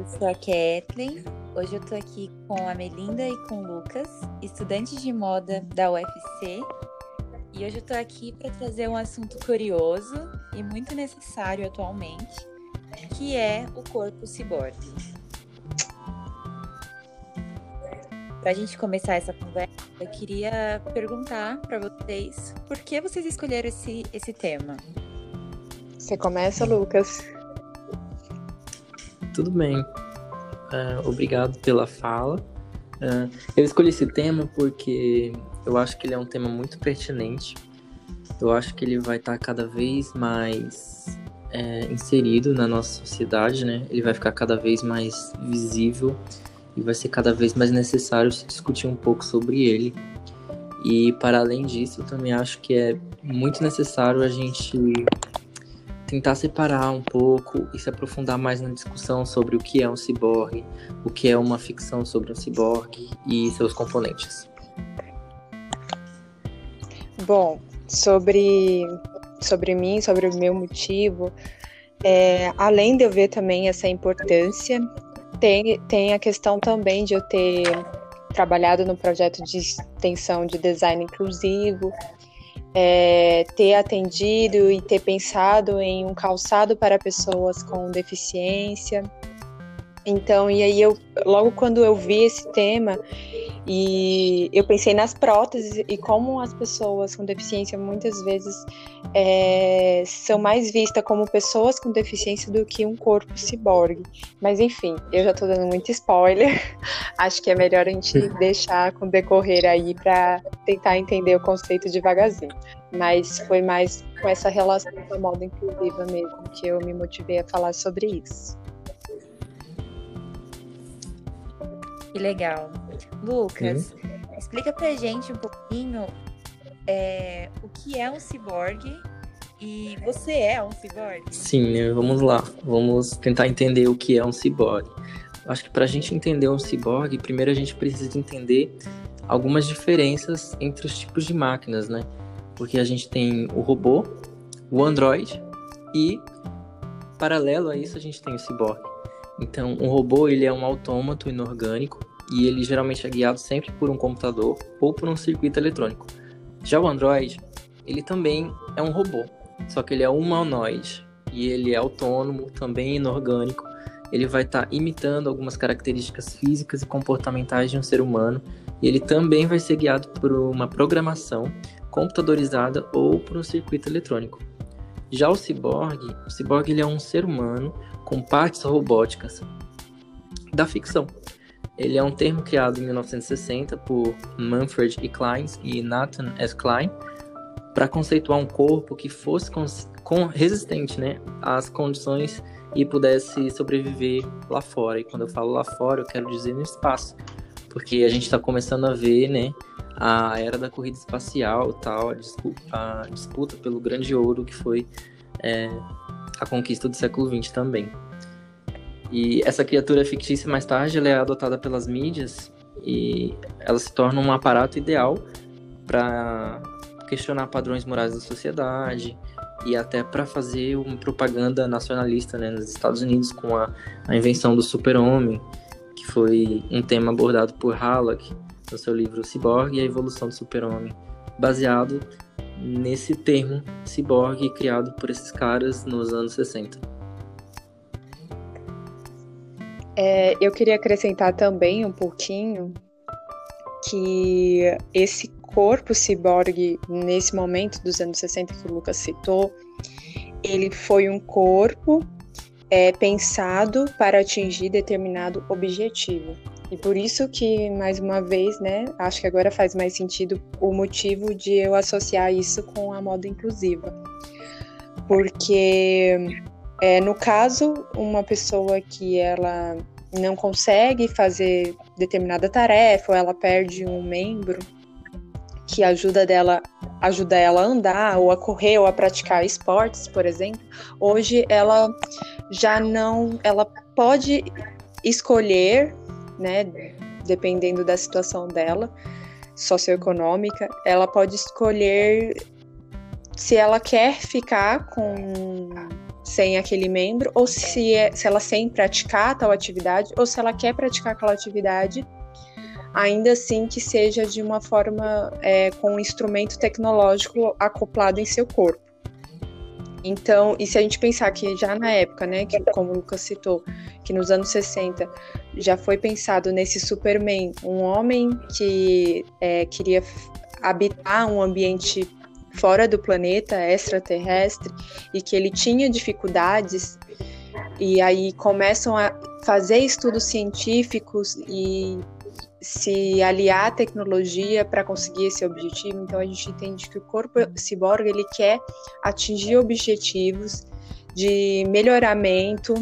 Eu sou a Kathleen. Hoje eu tô aqui com a Melinda e com o Lucas, estudantes de moda da UFC. E hoje eu tô aqui para trazer um assunto curioso e muito necessário atualmente, que é o corpo ciborgue. Para a gente começar essa conversa, eu queria perguntar para vocês por que vocês escolheram esse, esse tema. Você começa, Lucas. Tudo bem. Uh, obrigado pela fala. Uh, eu escolhi esse tema porque eu acho que ele é um tema muito pertinente. Eu acho que ele vai estar cada vez mais é, inserido na nossa sociedade, né? Ele vai ficar cada vez mais visível e vai ser cada vez mais necessário se discutir um pouco sobre ele. E para além disso, eu também acho que é muito necessário a gente tentar separar um pouco e se aprofundar mais na discussão sobre o que é um ciborgue, o que é uma ficção sobre um ciborgue e seus componentes. Bom, sobre, sobre mim, sobre o meu motivo, é, além de eu ver também essa importância, tem, tem a questão também de eu ter trabalhado no projeto de extensão de design inclusivo é, ter atendido e ter pensado em um calçado para pessoas com deficiência. Então, e aí eu logo quando eu vi esse tema e eu pensei nas próteses e como as pessoas com deficiência muitas vezes é, são mais vistas como pessoas com deficiência do que um corpo ciborgue. Mas enfim, eu já estou dando muito spoiler. Acho que é melhor a gente deixar com decorrer aí para tentar entender o conceito devagarzinho. Mas foi mais com essa relação com a moda inclusiva mesmo que eu me motivei a falar sobre isso. Que legal. Lucas, hum? explica pra gente um pouquinho é, o que é um ciborgue e você é um ciborgue? Sim, né? Vamos lá. Vamos tentar entender o que é um ciborgue. Acho que para a gente entender um ciborgue, primeiro a gente precisa entender algumas diferenças entre os tipos de máquinas, né? Porque a gente tem o robô, o android e, paralelo a isso, a gente tem o ciborgue. Então, um robô ele é um autômato inorgânico e ele geralmente é guiado sempre por um computador ou por um circuito eletrônico. Já o Android, ele também é um robô, só que ele é humanoide e ele é autônomo, também inorgânico. Ele vai estar tá imitando algumas características físicas e comportamentais de um ser humano e ele também vai ser guiado por uma programação computadorizada ou por um circuito eletrônico. Já o ciborgue, o ciborgue ele é um ser humano com partes robóticas da ficção. Ele é um termo criado em 1960 por Manfred E. Klein e Nathan S. Klein para conceituar um corpo que fosse resistente né, às condições e pudesse sobreviver lá fora. E quando eu falo lá fora, eu quero dizer no espaço, porque a gente está começando a ver né, a era da corrida espacial, tal, a disputa, a disputa pelo grande ouro que foi é, a conquista do século XX também. E essa criatura fictícia, mais tarde, ela é adotada pelas mídias e ela se torna um aparato ideal para questionar padrões morais da sociedade e até para fazer uma propaganda nacionalista né, nos Estados Unidos com a, a invenção do super-homem, que foi um tema abordado por Halleck no seu livro Cyborg e a Evolução do Super-Homem, baseado nesse termo ciborgue criado por esses caras nos anos 60. É, eu queria acrescentar também um pouquinho que esse corpo ciborgue, nesse momento dos anos 60 que o Lucas citou, ele foi um corpo é, pensado para atingir determinado objetivo. E por isso que, mais uma vez, né, acho que agora faz mais sentido o motivo de eu associar isso com a moda inclusiva. Porque, é, no caso, uma pessoa que ela não consegue fazer determinada tarefa ou ela perde um membro que ajuda dela ajuda ela a andar ou a correr ou a praticar esportes, por exemplo, hoje ela já não, ela pode escolher né? Dependendo da situação dela, socioeconômica, ela pode escolher se ela quer ficar com sem aquele membro, ou se, é, se ela sem praticar tal atividade, ou se ela quer praticar aquela atividade, ainda assim que seja de uma forma é, com um instrumento tecnológico acoplado em seu corpo. Então, e se a gente pensar que já na época, né, que como o Lucas citou, que nos anos 60 já foi pensado nesse Superman, um homem que é, queria habitar um ambiente fora do planeta extraterrestre e que ele tinha dificuldades e aí começam a fazer estudos científicos e se aliar à tecnologia para conseguir esse objetivo. Então a gente entende que o corpo ciborgue ele quer atingir objetivos de melhoramento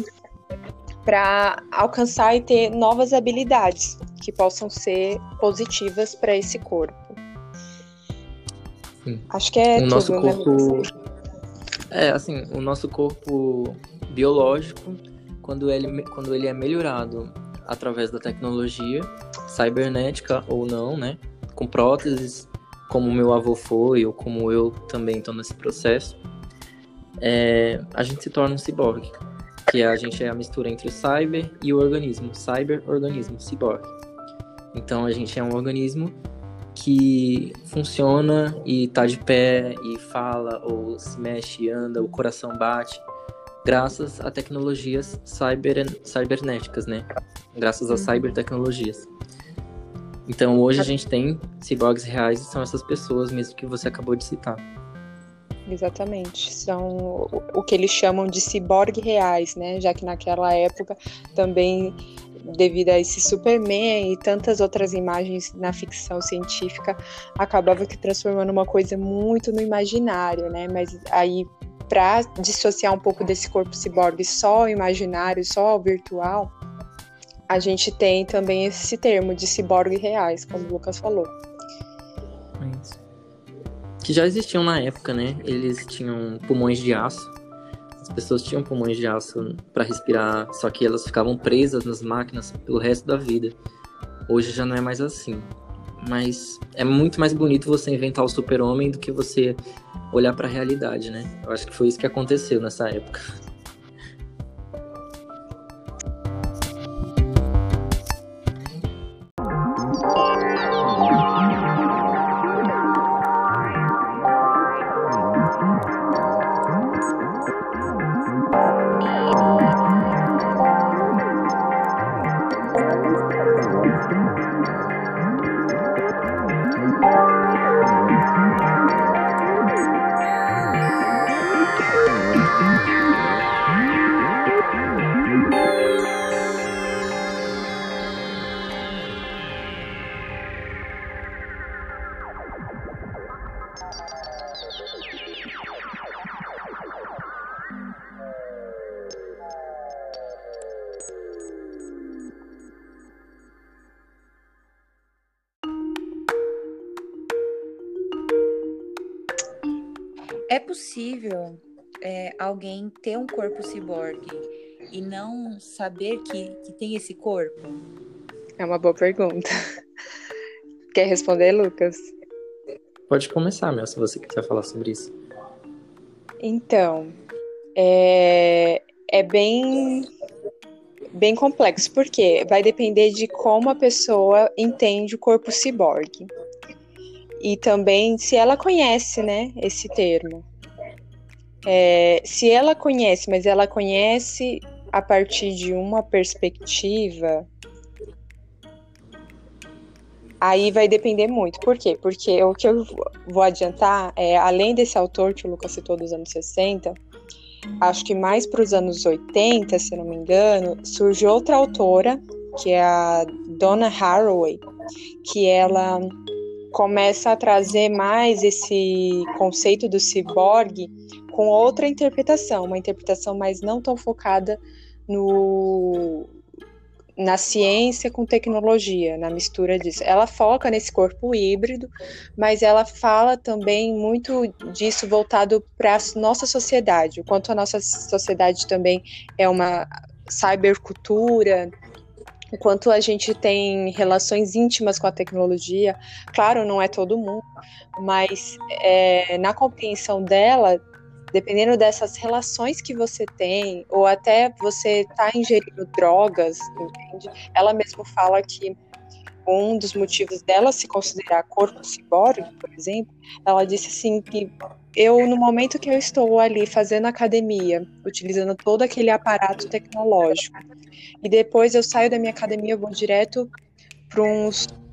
para alcançar e ter novas habilidades que possam ser positivas para esse corpo. Sim. Acho que é o tudo, nosso né, corpo é assim, o nosso corpo biológico quando ele quando ele é melhorado através da tecnologia cibernética ou não, né, com próteses, como meu avô foi ou como eu também estou nesse processo, é, a gente se torna um ciborgue, que a gente é a mistura entre o cyber e o organismo, cyber-organismo, ciborgue. Então a gente é um organismo que funciona e tá de pé e fala ou se mexe, anda, o coração bate, graças a tecnologias cyber, cibernéticas, né? Graças a uhum. cybertecnologias. Então hoje a gente tem ciborgues reais e são essas pessoas mesmo que você acabou de citar. Exatamente. São o que eles chamam de ciborgue reais, né? Já que naquela época também devido a esse Superman e tantas outras imagens na ficção científica, acabava que transformando uma coisa muito no imaginário, né? Mas aí para dissociar um pouco desse corpo ciborgue só imaginário, só virtual, a gente tem também esse termo de ciborgue reais, como o Lucas falou. Isso. Que já existiam na época, né? Eles tinham pulmões de aço. As pessoas tinham pulmões de aço para respirar, só que elas ficavam presas nas máquinas pelo resto da vida. Hoje já não é mais assim. Mas é muito mais bonito você inventar o super-homem do que você olhar para a realidade, né? Eu acho que foi isso que aconteceu nessa época. Alguém ter um corpo ciborgue e não saber que, que tem esse corpo? É uma boa pergunta. Quer responder, Lucas? Pode começar, Mel, se você quiser falar sobre isso. Então, é, é bem, bem complexo, porque vai depender de como a pessoa entende o corpo ciborgue e também se ela conhece, né, esse termo. É, se ela conhece, mas ela conhece a partir de uma perspectiva, aí vai depender muito. Por quê? Porque o que eu vou adiantar é, além desse autor que o Lucas citou dos anos 60, acho que mais para os anos 80, se não me engano, surgiu outra autora, que é a Donna Haraway, que ela começa a trazer mais esse conceito do ciborgue com outra interpretação, uma interpretação mais não tão focada no na ciência com tecnologia, na mistura disso. Ela foca nesse corpo híbrido, mas ela fala também muito disso voltado para a nossa sociedade, o quanto a nossa sociedade também é uma cybercultura, enquanto a gente tem relações íntimas com a tecnologia, claro, não é todo mundo, mas é, na compreensão dela, dependendo dessas relações que você tem, ou até você tá ingerindo drogas, entende? Ela mesma fala que um dos motivos dela se considerar corpo ciborgue, por exemplo, ela disse assim que eu, no momento que eu estou ali fazendo academia, utilizando todo aquele aparato tecnológico, e depois eu saio da minha academia, eu vou direto para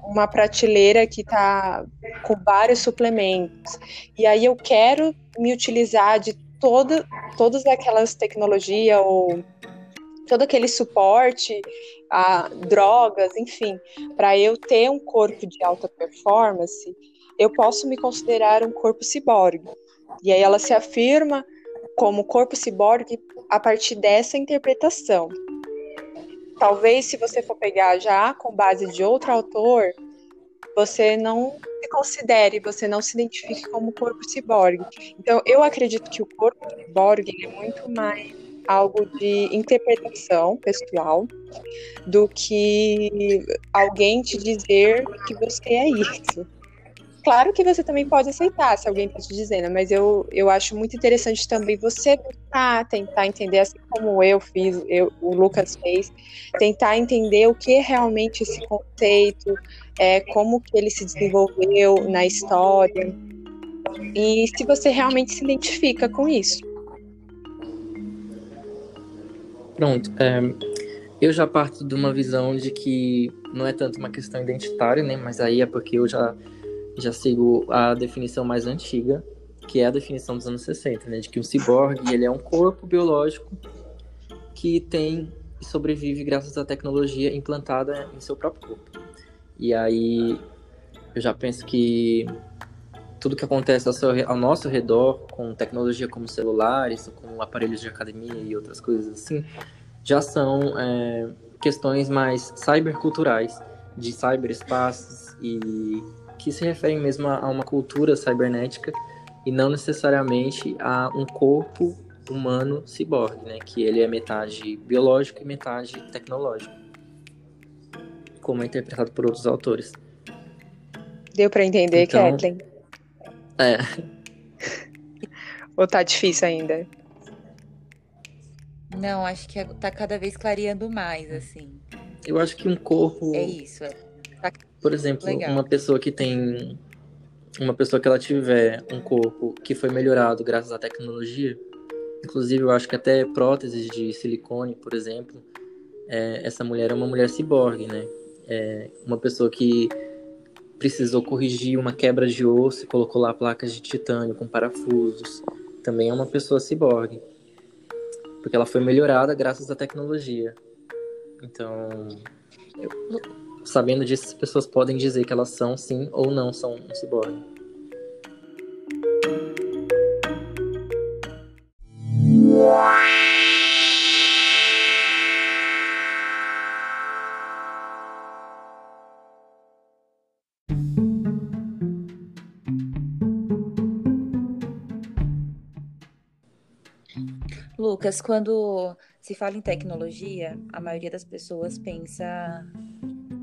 uma prateleira que está com vários suplementos, e aí eu quero me utilizar de toda, todas aquelas tecnologias ou todo aquele suporte a drogas, enfim, para eu ter um corpo de alta performance, eu posso me considerar um corpo ciborgue. E aí ela se afirma como corpo ciborgue a partir dessa interpretação. Talvez se você for pegar já com base de outro autor, você não se considere, você não se identifique como corpo ciborgue. Então, eu acredito que o corpo ciborgue é muito mais algo de interpretação pessoal do que alguém te dizer que você é isso. Claro que você também pode aceitar se alguém está te dizendo, mas eu, eu acho muito interessante também você tentar, tentar entender, assim como eu fiz, eu, o Lucas fez, tentar entender o que é realmente esse conceito, é, como que ele se desenvolveu na história, e se você realmente se identifica com isso. Pronto. É, eu já parto de uma visão de que não é tanto uma questão identitária, né? Mas aí é porque eu já, já sigo a definição mais antiga, que é a definição dos anos 60, né? De que o ciborgue ele é um corpo biológico que tem e sobrevive graças à tecnologia implantada em seu próprio corpo. E aí eu já penso que tudo que acontece ao, seu, ao, nosso redor, com tecnologia como celulares, com aparelhos de academia e outras coisas assim, já são é, questões mais cyberculturais, de cyberespaços e que se referem mesmo a uma cultura cibernética e não necessariamente a um corpo humano ciborgue, né? Que ele é metade biológico e metade tecnológico, como é interpretado por outros autores. Deu para entender, então, Kathleen? É. Ou tá difícil ainda? Não, acho que é, tá cada vez clareando mais, assim. Eu acho que um corpo. É isso. É. Por exemplo, legal. uma pessoa que tem. Uma pessoa que ela tiver um corpo que foi melhorado graças à tecnologia, inclusive eu acho que até próteses de silicone, por exemplo, é, essa mulher é uma mulher ciborgue, né? É uma pessoa que precisou corrigir uma quebra de osso e colocou lá placas de titânio com parafusos. Também é uma pessoa ciborgue. Porque ela foi melhorada graças à tecnologia. Então, eu, sabendo disso, as pessoas podem dizer que elas são sim ou não são um ciborgue. Lucas, quando se fala em tecnologia, a maioria das pessoas pensa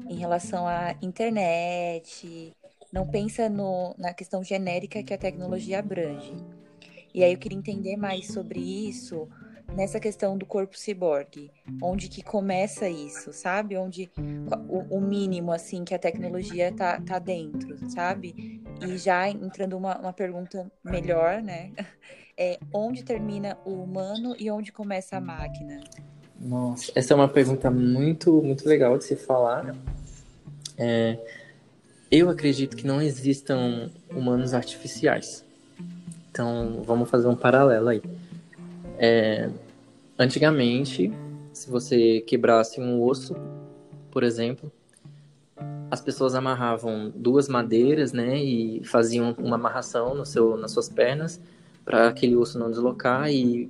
em relação à internet, não pensa no, na questão genérica que a tecnologia abrange. E aí eu queria entender mais sobre isso nessa questão do corpo ciborgue, onde que começa isso, sabe? Onde o, o, mínimo assim que a tecnologia tá, tá dentro, sabe? E já entrando uma, uma pergunta melhor, né? é onde termina o humano e onde começa a máquina? Nossa, essa é uma pergunta muito, muito legal de se falar. É, eu acredito que não existam humanos artificiais. Então, vamos fazer um paralelo aí. É, antigamente, se você quebrasse um osso, por exemplo, as pessoas amarravam duas madeiras, né, e faziam uma amarração no seu, nas suas pernas para aquele osso não deslocar e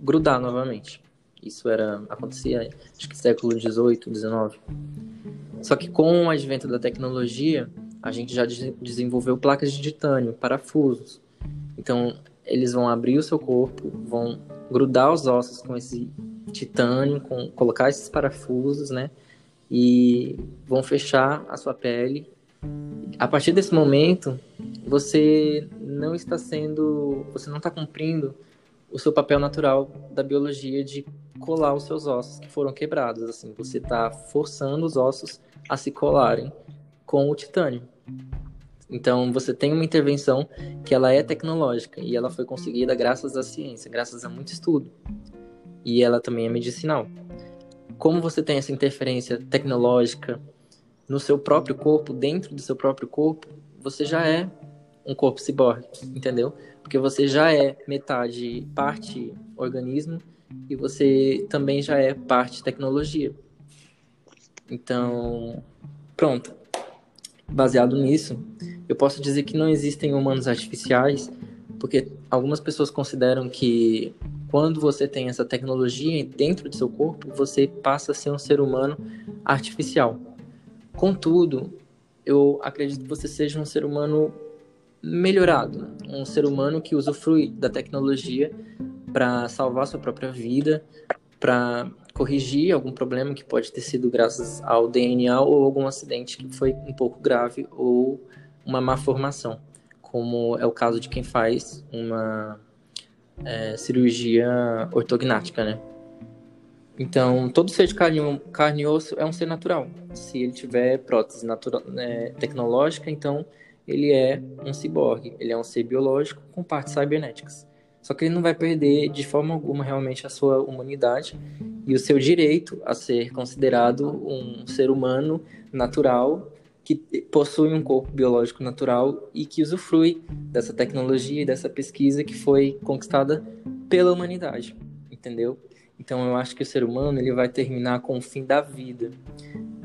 grudar novamente. Isso era acontecia, acho que século 18, 19. Só que com o advento da tecnologia, a gente já desenvolveu placas de titânio, parafusos. Então, eles vão abrir o seu corpo, vão grudar os ossos com esse titânio, com, colocar esses parafusos, né? E vão fechar a sua pele a partir desse momento, você não está sendo, você não está cumprindo o seu papel natural da biologia de colar os seus ossos que foram quebrados. Assim, você está forçando os ossos a se colarem com o titânio. Então, você tem uma intervenção que ela é tecnológica e ela foi conseguida graças à ciência, graças a muito estudo. E ela também é medicinal. Como você tem essa interferência tecnológica no seu próprio corpo, dentro do seu próprio corpo, você já é um corpo ciborgue, entendeu? Porque você já é metade parte organismo e você também já é parte tecnologia. Então, pronto. Baseado nisso, eu posso dizer que não existem humanos artificiais, porque algumas pessoas consideram que quando você tem essa tecnologia dentro do seu corpo, você passa a ser um ser humano artificial. Contudo, eu acredito que você seja um ser humano melhorado, um ser humano que usufrui da tecnologia para salvar sua própria vida, para corrigir algum problema que pode ter sido graças ao DNA ou algum acidente que foi um pouco grave ou uma má formação, como é o caso de quem faz uma é, cirurgia ortognática, né? Então, todo ser de carne, carne e osso é um ser natural. Se ele tiver prótese natural, né, tecnológica, então ele é um ciborgue, ele é um ser biológico com partes cibernéticas. Só que ele não vai perder de forma alguma realmente a sua humanidade e o seu direito a ser considerado um ser humano natural que possui um corpo biológico natural e que usufrui dessa tecnologia e dessa pesquisa que foi conquistada pela humanidade, entendeu? Então eu acho que o ser humano ele vai terminar com o fim da vida.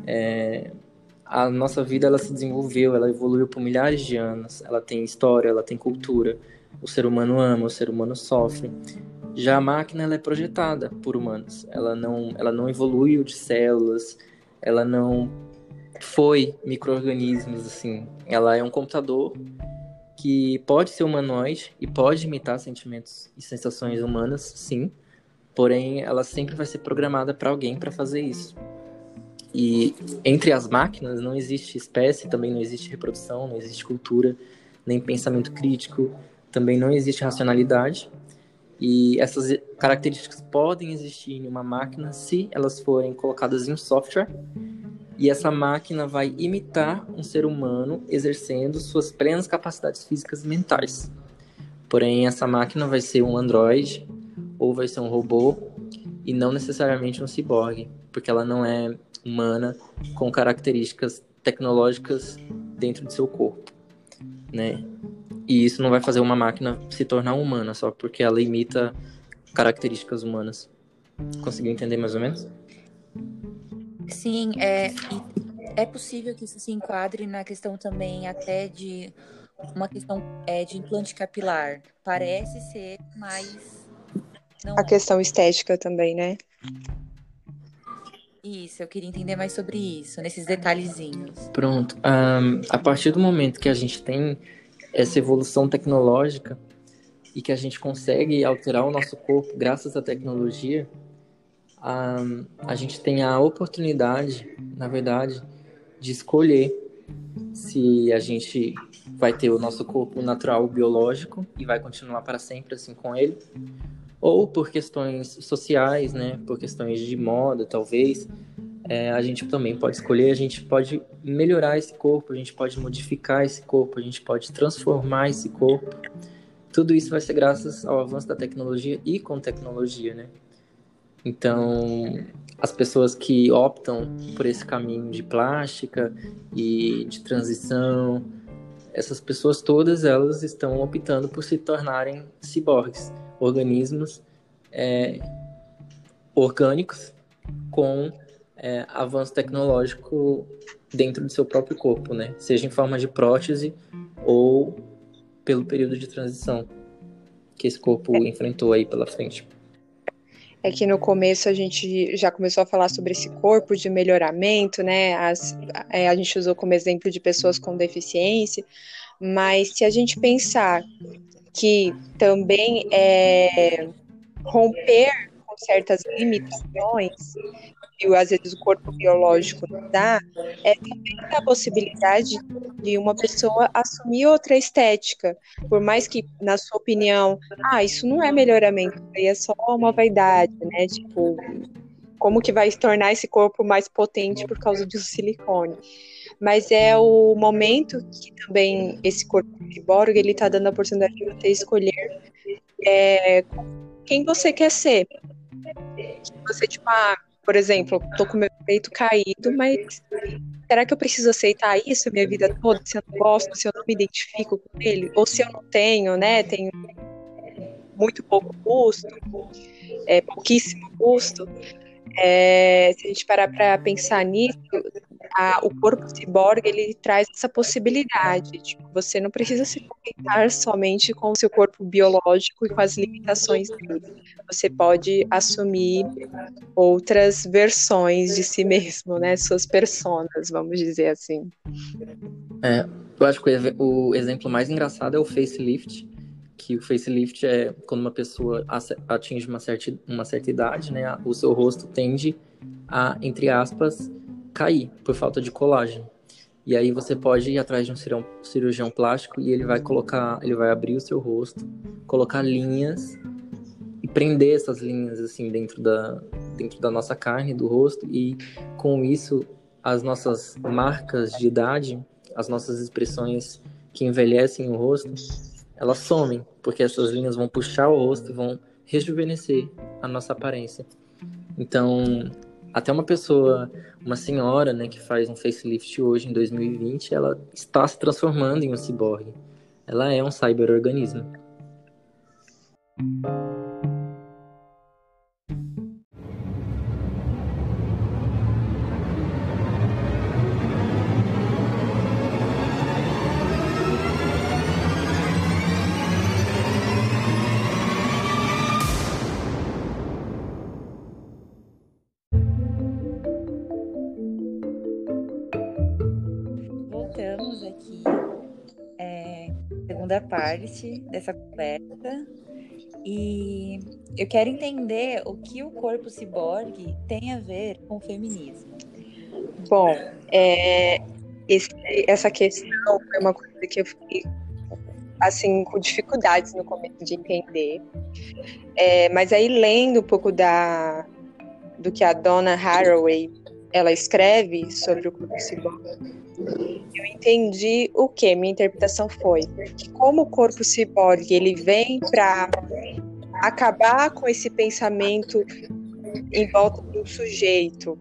É, a nossa vida ela se desenvolveu, ela evoluiu por milhares de anos, ela tem história, ela tem cultura. O ser humano ama, o ser humano sofre. Já a máquina ela é projetada por humanos. Ela não, ela não evoluiu de células, ela não foi microorganismos assim. Ela é um computador que pode ser humanoide e pode imitar sentimentos e sensações humanas, sim. Porém, ela sempre vai ser programada para alguém para fazer isso. E entre as máquinas não existe espécie, também não existe reprodução, não existe cultura, nem pensamento crítico, também não existe racionalidade. E essas características podem existir em uma máquina se elas forem colocadas em um software. E essa máquina vai imitar um ser humano exercendo suas plenas capacidades físicas e mentais. Porém, essa máquina vai ser um androide ou vai ser um robô e não necessariamente um ciborgue, porque ela não é humana com características tecnológicas dentro de seu corpo, né? E isso não vai fazer uma máquina se tornar humana só porque ela imita características humanas. Conseguiu entender mais ou menos? Sim, é, é possível que isso se enquadre na questão também até de uma questão é, de implante capilar. Parece ser, mas não a é. questão estética também, né? Isso, eu queria entender mais sobre isso, nesses detalhezinhos. Pronto. Um, a partir do momento que a gente tem essa evolução tecnológica e que a gente consegue alterar o nosso corpo graças à tecnologia, um, a gente tem a oportunidade, na verdade, de escolher se a gente vai ter o nosso corpo natural biológico e vai continuar para sempre assim com ele, ou por questões sociais, né, por questões de moda, talvez, é, a gente também pode escolher, a gente pode melhorar esse corpo, a gente pode modificar esse corpo, a gente pode transformar esse corpo. Tudo isso vai ser graças ao avanço da tecnologia e com tecnologia, né? Então, as pessoas que optam por esse caminho de plástica e de transição, essas pessoas todas elas estão optando por se tornarem ciborgues organismos é, orgânicos com é, avanço tecnológico dentro do seu próprio corpo, né? Seja em forma de prótese ou pelo período de transição que esse corpo é. enfrentou aí pela frente. É que no começo a gente já começou a falar sobre esse corpo de melhoramento, né? As, é, a gente usou como exemplo de pessoas com deficiência, mas se a gente pensar que também é romper certas limitações, que às vezes o corpo biológico dá, é também a possibilidade de uma pessoa assumir outra estética. Por mais que, na sua opinião, ah, isso não é melhoramento, é só uma vaidade, né? Tipo, como que vai tornar esse corpo mais potente por causa do silicone. Mas é o momento que também esse corpo ciborgue, ele tá dando a oportunidade de você escolher é, quem você quer ser. Você, tipo, ah, por exemplo, tô com meu peito caído, mas será que eu preciso aceitar isso minha vida toda se eu não gosto, se eu não me identifico com ele? Ou se eu não tenho, né? Tenho muito pouco custo, é, pouquíssimo custo. É, se a gente parar para pensar nisso, a, o corpo ciborgue ele traz essa possibilidade. Tipo, você não precisa se contentar somente com o seu corpo biológico e com as limitações dele. Você pode assumir outras versões de si mesmo, né? Suas personas, vamos dizer assim. É, eu acho que o exemplo mais engraçado é o facelift, que o facelift é quando uma pessoa atinge uma certa, uma certa idade, né? O seu rosto tende a, entre aspas, cair por falta de colágeno. E aí você pode ir atrás de um cirurgião, cirurgião plástico e ele vai colocar, ele vai abrir o seu rosto, colocar linhas e prender essas linhas assim dentro da dentro da nossa carne, do rosto e com isso as nossas marcas de idade, as nossas expressões que envelhecem o rosto, elas somem, porque essas linhas vão puxar o rosto e vão rejuvenescer a nossa aparência. Então, até uma pessoa, uma senhora, né, que faz um facelift hoje em 2020, ela está se transformando em um ciborgue. Ela é um cyberorganismo. Segunda parte dessa conversa. E eu quero entender o que o corpo ciborgue tem a ver com o feminismo. Bom, é, esse, essa questão foi uma coisa que eu fiquei assim com dificuldades no começo de entender. É, mas aí lendo um pouco da do que a Donna Haraway ela escreve sobre o corpo ciborgue, eu entendi o que minha interpretação foi que como o corpo ciborgue ele vem para acabar com esse pensamento em volta do sujeito,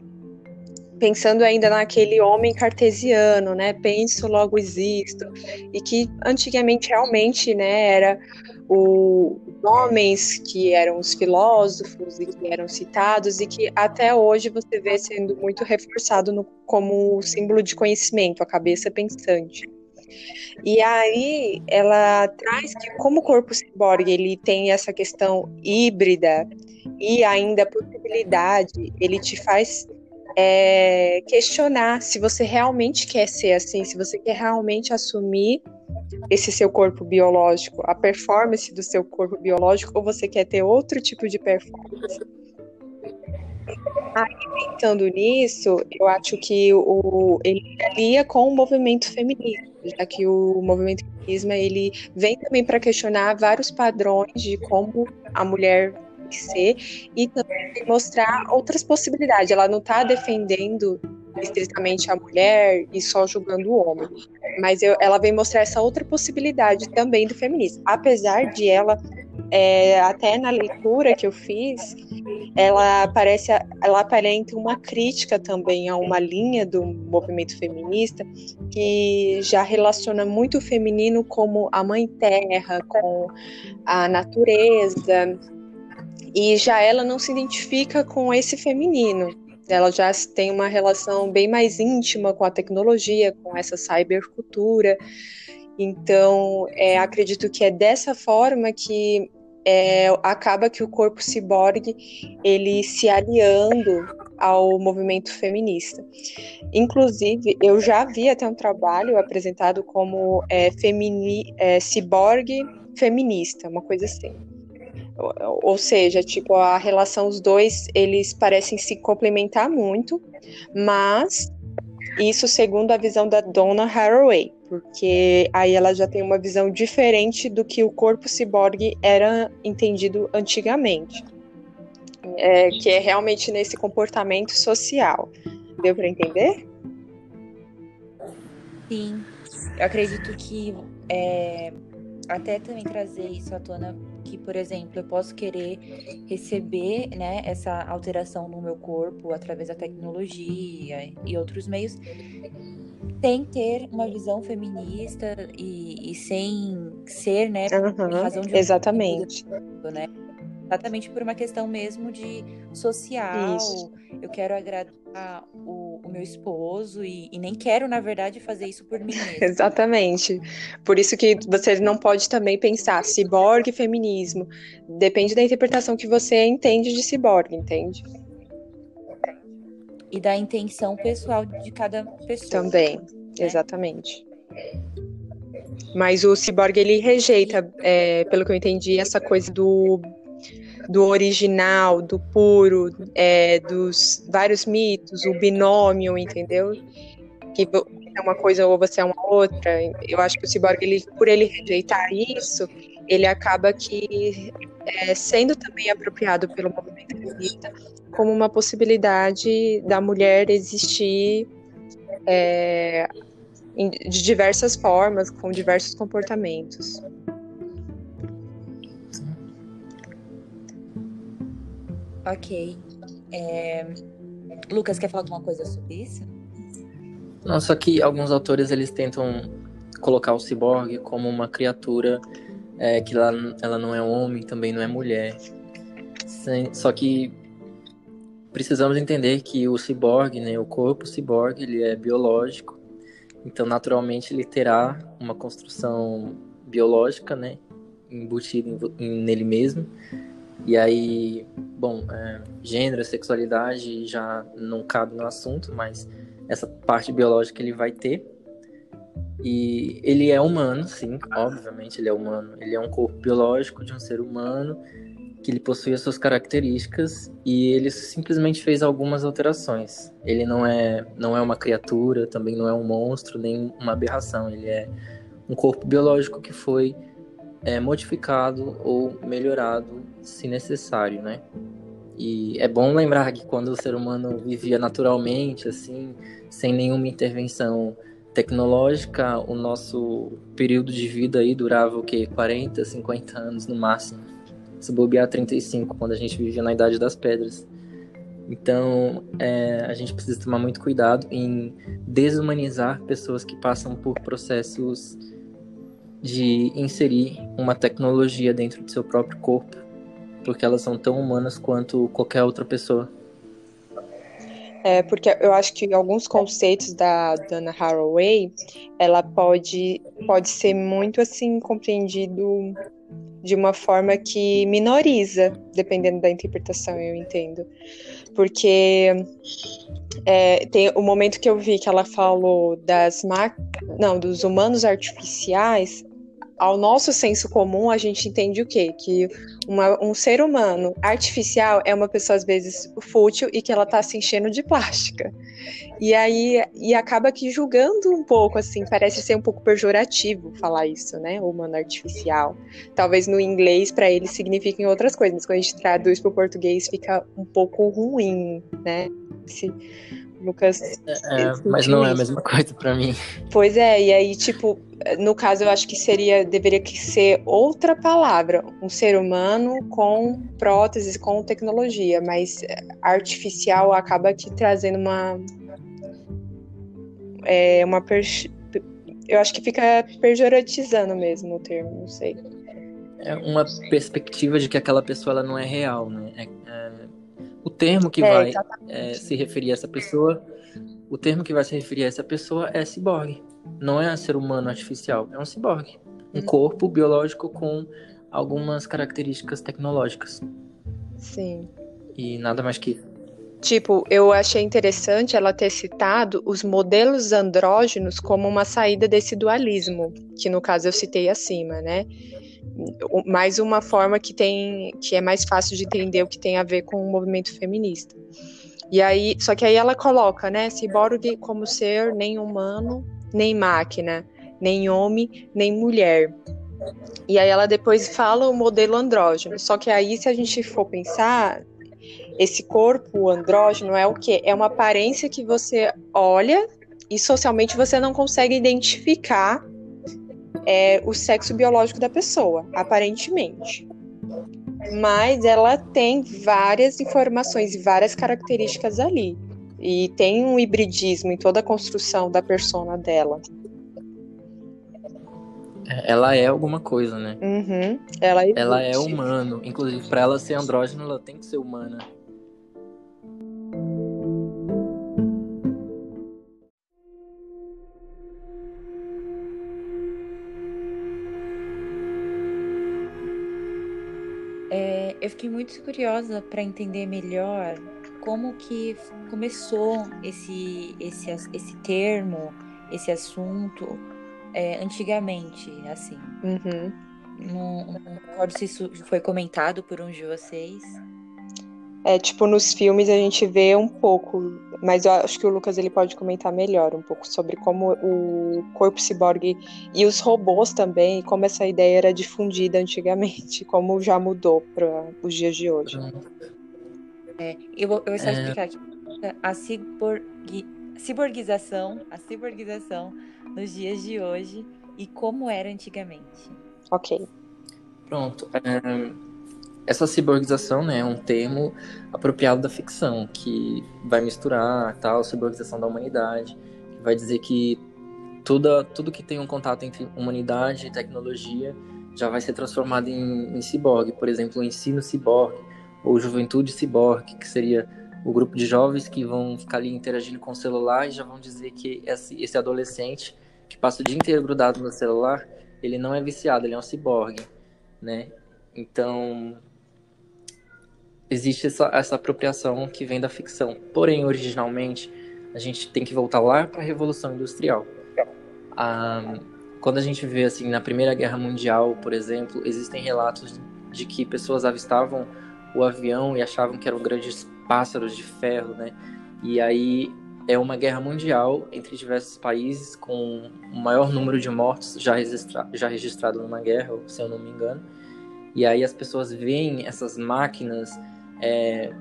pensando ainda naquele homem cartesiano, né? Penso logo existo e que antigamente realmente, né, era o, homens que eram os filósofos e que eram citados e que até hoje você vê sendo muito reforçado no, como símbolo de conhecimento, a cabeça pensante. E aí ela traz que como o corpo ciborgue ele tem essa questão híbrida e ainda a possibilidade, ele te faz é, questionar se você realmente quer ser assim, se você quer realmente assumir esse seu corpo biológico, a performance do seu corpo biológico, ou você quer ter outro tipo de performance. Aí, pensando nisso, eu acho que o, ele alia com o movimento feminista, já que o movimento feminismo ele vem também para questionar vários padrões de como a mulher ser e também mostrar outras possibilidades. Ela não está defendendo estritamente a mulher e só julgando o homem. Mas eu, ela vem mostrar essa outra possibilidade também do feminismo. Apesar de ela, é, até na leitura que eu fiz, ela parece, ela aparenta uma crítica também a uma linha do movimento feminista que já relaciona muito o feminino como a mãe terra, com a natureza, e já ela não se identifica com esse feminino. Ela já tem uma relação bem mais íntima com a tecnologia, com essa cybercultura. Então, é, acredito que é dessa forma que é, acaba que o corpo ciborgue ele se aliando ao movimento feminista. Inclusive, eu já vi até um trabalho apresentado como é, femini, é, ciborgue feminista, uma coisa assim ou seja, tipo, a relação os dois, eles parecem se complementar muito, mas isso segundo a visão da Donna Haraway, porque aí ela já tem uma visão diferente do que o corpo ciborgue era entendido antigamente. É, que é realmente nesse comportamento social. Deu para entender? Sim. Eu acredito que é, até também trazer isso à tona que, por exemplo, eu posso querer receber né, essa alteração no meu corpo através da tecnologia e outros meios, sem ter uma visão feminista e, e sem ser, né, uhum, razão de exatamente, né? Exatamente por uma questão mesmo de social. Isso. Eu quero agradar o, o meu esposo e, e, nem quero, na verdade, fazer isso por mim mesmo. Exatamente. Por isso que você não pode também pensar ciborgue e feminismo. Depende da interpretação que você entende de ciborgue, entende? E da intenção pessoal de cada pessoa. Também, né? exatamente. Mas o ciborgue ele rejeita, é, pelo que eu entendi, essa coisa do do original, do puro, é, dos vários mitos, o binômio, entendeu? Que é uma coisa ou você é uma outra. Eu acho que o Cyborg, ele, por ele rejeitar isso, ele acaba que é, sendo também apropriado pelo movimento feminista como uma possibilidade da mulher existir é, de diversas formas, com diversos comportamentos. Ok. É... Lucas, quer falar alguma coisa sobre isso? Não, só que alguns autores eles tentam colocar o ciborgue como uma criatura é, que ela, ela não é homem, também não é mulher. Só que precisamos entender que o ciborgue, né, o corpo ciborgue, ele é biológico. Então, naturalmente, ele terá uma construção biológica, né, embutida em, nele mesmo. E aí, bom, é, gênero, sexualidade já não cabe no assunto, mas essa parte biológica ele vai ter. E ele é humano, sim, obviamente ele é humano. Ele é um corpo biológico de um ser humano que ele possui as suas características e ele simplesmente fez algumas alterações. Ele não é não é uma criatura, também não é um monstro, nem uma aberração. Ele é um corpo biológico que foi é, modificado ou melhorado se necessário, né? E é bom lembrar que quando o ser humano vivia naturalmente, assim, sem nenhuma intervenção tecnológica, o nosso período de vida aí durava o quê? 40, 50 anos no máximo. Se bobear 35, quando a gente vivia na Idade das Pedras. Então, é, a gente precisa tomar muito cuidado em desumanizar pessoas que passam por processos de inserir uma tecnologia dentro do seu próprio corpo porque elas são tão humanas quanto qualquer outra pessoa. É, porque eu acho que alguns conceitos da Dana Haraway, ela pode, pode ser muito assim compreendido de uma forma que minoriza, dependendo da interpretação, eu entendo. Porque é, tem o momento que eu vi que ela falou das não, dos humanos artificiais, ao nosso senso comum, a gente entende o quê? Que uma, um ser humano artificial é uma pessoa, às vezes, fútil e que ela tá se enchendo de plástica. E aí, e acaba que julgando um pouco, assim, parece ser um pouco pejorativo falar isso, né? Humano artificial. Talvez no inglês, para ele, signifiquem outras coisas, mas quando a gente traduz para o português, fica um pouco ruim, né? Se, Lucas. É, é mas não é a mesma coisa para mim. Pois é, e aí, tipo, no caso, eu acho que seria, deveria que ser outra palavra, um ser humano com próteses, com tecnologia, mas artificial acaba aqui trazendo uma. É, uma. Per, eu acho que fica pejoratizando mesmo o termo, não sei. É uma perspectiva de que aquela pessoa ela não é real, né? É, é o termo que é, vai é, se referir a essa pessoa, o termo que vai se referir a essa pessoa é ciborgue. Não é um ser humano artificial, é um ciborgue. Um hum. corpo biológico com algumas características tecnológicas. Sim. E nada mais que Tipo, eu achei interessante ela ter citado os modelos andrógenos como uma saída desse dualismo, que no caso eu citei acima, né? Mais uma forma que tem que é mais fácil de entender o que tem a ver com o movimento feminista. E aí, só que aí ela coloca, né, ciborgue como ser nem humano, nem máquina, nem homem, nem mulher. E aí ela depois fala o modelo andrógeno. Só que aí, se a gente for pensar, esse corpo andrógeno é o quê? É uma aparência que você olha e socialmente você não consegue identificar é, o sexo biológico da pessoa, aparentemente. Mas ela tem várias informações e várias características ali. E tem um hibridismo em toda a construção da persona dela. É, ela é alguma coisa, né? Uhum. Ela, é, ela é humano. Inclusive, para ela ser andrógeno, ela tem que ser humana. Eu fiquei muito curiosa para entender melhor como que começou esse, esse, esse termo, esse assunto é, antigamente, assim. Uhum. Não, não recordo se isso foi comentado por um de vocês. É, tipo, nos filmes a gente vê um pouco, mas eu acho que o Lucas ele pode comentar melhor um pouco sobre como o corpo ciborgue e os robôs também, como essa ideia era difundida antigamente, como já mudou para os dias de hoje. É, eu, vou, eu vou só é... explicar aqui. A ciborgue, ciborguização, a ciborguização nos dias de hoje e como era antigamente. Ok. Pronto. É, essa ciborgização né, é um termo apropriado da ficção, que vai misturar tal, ciborgização da humanidade, que vai dizer que tudo, tudo que tem um contato entre humanidade e tecnologia já vai ser transformado em, em ciborgue. Por exemplo, o ensino ciborgue, ou juventude ciborgue, que seria o grupo de jovens que vão ficar ali interagindo com o celular e já vão dizer que esse, esse adolescente que passa o dia inteiro grudado no celular, ele não é viciado, ele é um ciborgue, né? Então, existe essa, essa apropriação que vem da ficção. Porém, originalmente, a gente tem que voltar lá para a Revolução Industrial. Ah, quando a gente vê, assim, na Primeira Guerra Mundial, por exemplo, existem relatos de que pessoas avistavam o avião e achavam que eram grandes pássaros de ferro, né? E aí é uma guerra mundial entre diversos países, com o maior número de mortos já, registra já registrado numa guerra, se eu não me engano. E aí as pessoas veem essas máquinas é,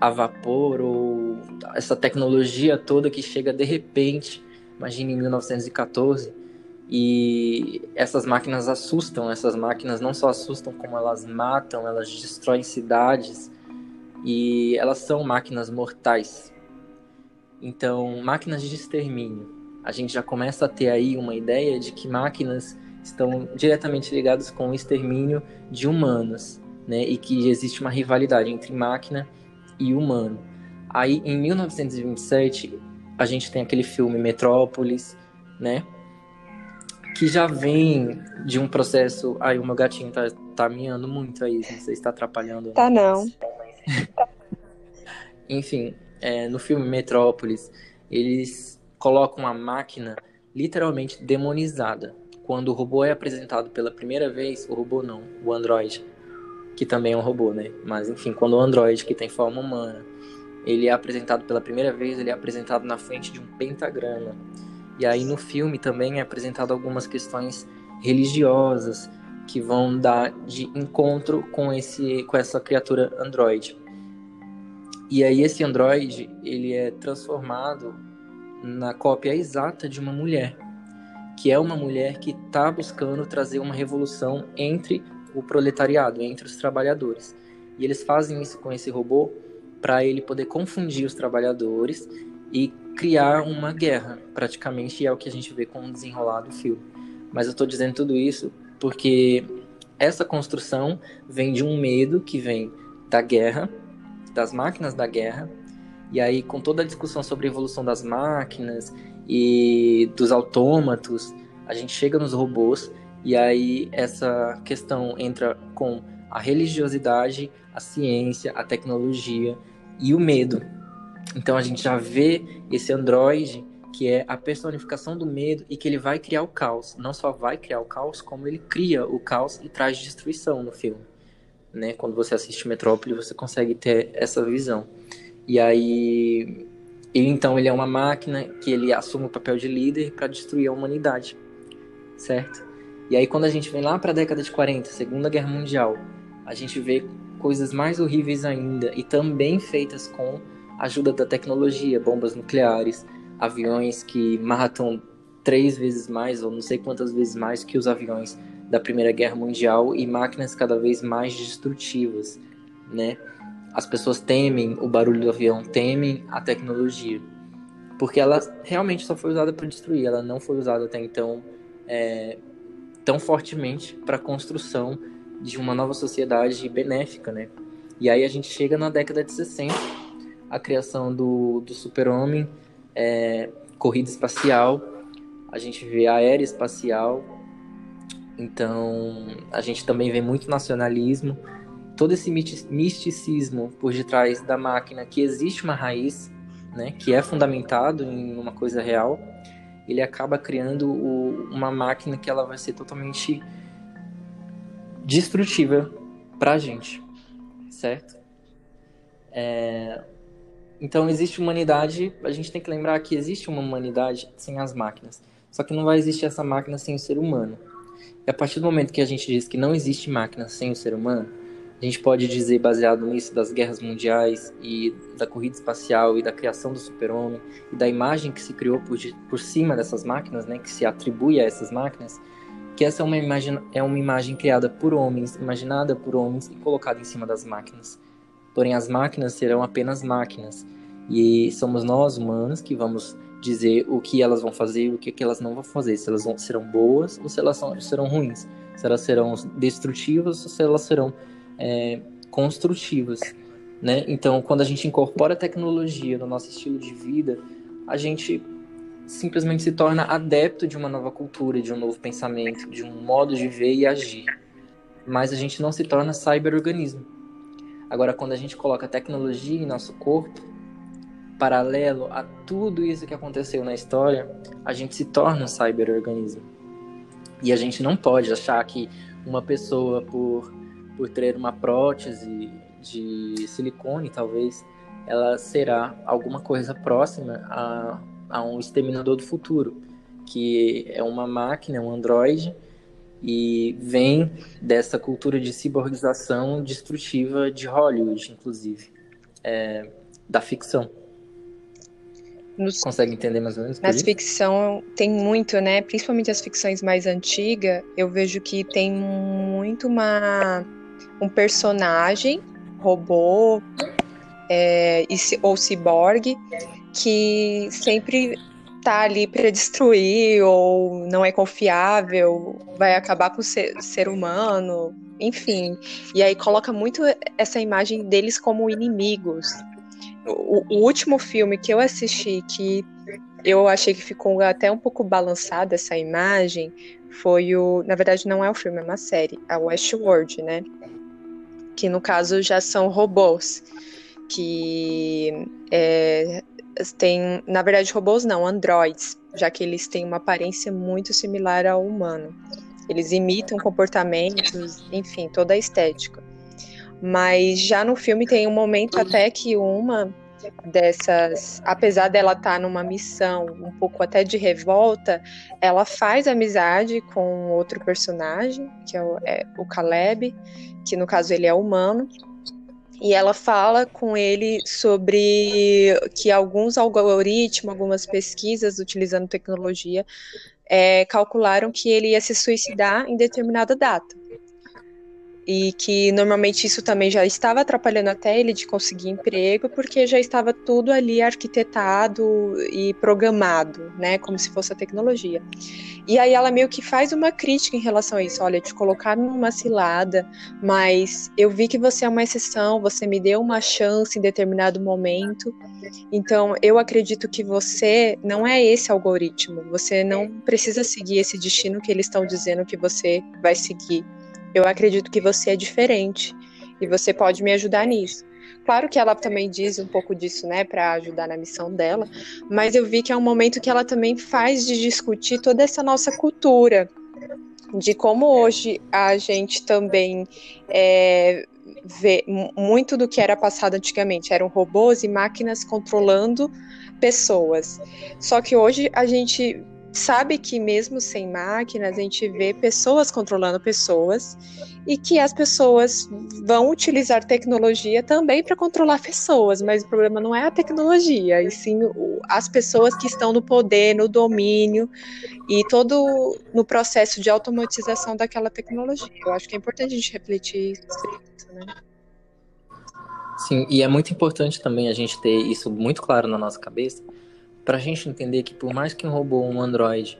a vapor ou essa tecnologia toda que chega de repente, imagine em 1914, e essas máquinas assustam, essas máquinas não só assustam, como elas matam, elas destroem cidades, e elas são máquinas mortais, então, máquinas de extermínio. A gente já começa a ter aí uma ideia de que máquinas estão diretamente ligadas com o extermínio de humanos, né? E que existe uma rivalidade entre máquina e humano. Aí, em 1927, a gente tem aquele filme Metrópolis, né? Que já vem de um processo. Aí, o meu gatinho tá, tá miando muito aí, não sei se está atrapalhando. Tá, não. Enfim, é, no filme Metrópolis, eles colocam a máquina literalmente demonizada. Quando o robô é apresentado pela primeira vez, o robô não, o androide, que também é um robô, né? Mas enfim, quando o androide, que tem forma humana, ele é apresentado pela primeira vez, ele é apresentado na frente de um pentagrama. E aí no filme também é apresentado algumas questões religiosas que vão dar de encontro com esse com essa criatura androide. E aí esse androide, ele é transformado na cópia exata de uma mulher, que é uma mulher que está buscando trazer uma revolução entre o proletariado, entre os trabalhadores. E eles fazem isso com esse robô para ele poder confundir os trabalhadores e criar uma guerra, praticamente, é o que a gente vê com o desenrolar do filme. Mas eu estou dizendo tudo isso porque essa construção vem de um medo que vem da guerra, das máquinas da guerra. E aí, com toda a discussão sobre a evolução das máquinas e dos autômatos, a gente chega nos robôs e aí essa questão entra com a religiosidade, a ciência, a tecnologia e o medo. Então a gente já vê esse androide que é a personificação do medo e que ele vai criar o caos. Não só vai criar o caos, como ele cria o caos e traz destruição no filme. Né? Quando você assiste Metrópole, você consegue ter essa visão. E aí, ele então ele é uma máquina que ele assume o papel de líder para destruir a humanidade, certo? E aí quando a gente vem lá para a década de 40, Segunda Guerra Mundial, a gente vê coisas mais horríveis ainda e também feitas com ajuda da tecnologia, bombas nucleares, aviões que matam três vezes mais ou não sei quantas vezes mais que os aviões da Primeira Guerra Mundial e máquinas cada vez mais destrutivas, né? As pessoas temem o barulho do avião, temem a tecnologia, porque ela realmente só foi usada para destruir, ela não foi usada até então é, tão fortemente para a construção de uma nova sociedade benéfica, né? E aí a gente chega na década de 60, a criação do, do super-homem, é, corrida espacial, a gente vê a espacial, então a gente também vê muito nacionalismo, todo esse misticismo por detrás da máquina, que existe uma raiz, né, que é fundamentado em uma coisa real, ele acaba criando o, uma máquina que ela vai ser totalmente destrutiva para a gente, certo? É, então existe humanidade, a gente tem que lembrar que existe uma humanidade sem as máquinas. Só que não vai existir essa máquina sem o ser humano. E a partir do momento que a gente diz que não existe máquina sem o ser humano, a gente pode dizer, baseado nisso das guerras mundiais e da corrida espacial e da criação do super-homem e da imagem que se criou por, por cima dessas máquinas, né, que se atribui a essas máquinas, que essa é uma imagem, é uma imagem criada por homens, imaginada por homens e colocada em cima das máquinas. Porém, as máquinas serão apenas máquinas. E somos nós, humanos, que vamos dizer o que elas vão fazer e o que, que elas não vão fazer. Se elas vão, serão boas ou se elas são, serão ruins. Se elas serão destrutivas ou se elas serão é, construtivas. Né? Então, quando a gente incorpora a tecnologia no nosso estilo de vida, a gente simplesmente se torna adepto de uma nova cultura, de um novo pensamento, de um modo de ver e agir. Mas a gente não se torna cyberorganismo. Agora, quando a gente coloca tecnologia em nosso corpo, paralelo a tudo isso que aconteceu na história, a gente se torna um cyberorganismo. E a gente não pode achar que uma pessoa, por, por ter uma prótese de silicone, talvez, ela será alguma coisa próxima a, a um exterminador do futuro, que é uma máquina, um androide, e vem dessa cultura de ciborgização destrutiva de Hollywood, inclusive, é, da ficção. Nos, Consegue entender mais ou menos? Nas ficção tem muito, né? Principalmente as ficções mais antigas, eu vejo que tem muito uma um personagem robô é, ou ciborgue que sempre tá ali para destruir ou não é confiável, vai acabar com o ser, ser, humano, enfim. E aí coloca muito essa imagem deles como inimigos. O, o último filme que eu assisti que eu achei que ficou até um pouco balançada essa imagem foi o, na verdade não é um filme, é uma série, a Westworld, né? Que no caso já são robôs que é, têm, na verdade, robôs não, androids, já que eles têm uma aparência muito similar ao humano. Eles imitam comportamentos, enfim, toda a estética. Mas já no filme tem um momento até que uma dessas, apesar dela estar tá numa missão um pouco até de revolta, ela faz amizade com outro personagem, que é o, é o Caleb, que no caso ele é humano, e ela fala com ele sobre que alguns algoritmos, algumas pesquisas utilizando tecnologia, é, calcularam que ele ia se suicidar em determinada data e que normalmente isso também já estava atrapalhando até ele de conseguir emprego, porque já estava tudo ali arquitetado e programado, né, como se fosse a tecnologia. E aí ela meio que faz uma crítica em relação a isso, olha, te colocar numa cilada, mas eu vi que você é uma exceção, você me deu uma chance em determinado momento. Então, eu acredito que você não é esse algoritmo, você não precisa seguir esse destino que eles estão dizendo que você vai seguir eu acredito que você é diferente e você pode me ajudar nisso. Claro que ela também diz um pouco disso, né, para ajudar na missão dela, mas eu vi que é um momento que ela também faz de discutir toda essa nossa cultura, de como hoje a gente também é, vê muito do que era passado antigamente, eram robôs e máquinas controlando pessoas. Só que hoje a gente sabe que mesmo sem máquinas, a gente vê pessoas controlando pessoas e que as pessoas vão utilizar tecnologia também para controlar pessoas, mas o problema não é a tecnologia, e sim as pessoas que estão no poder, no domínio e todo no processo de automatização daquela tecnologia. Eu acho que é importante a gente refletir sobre isso, né? Sim, e é muito importante também a gente ter isso muito claro na nossa cabeça, para a gente entender que por mais que um robô um androide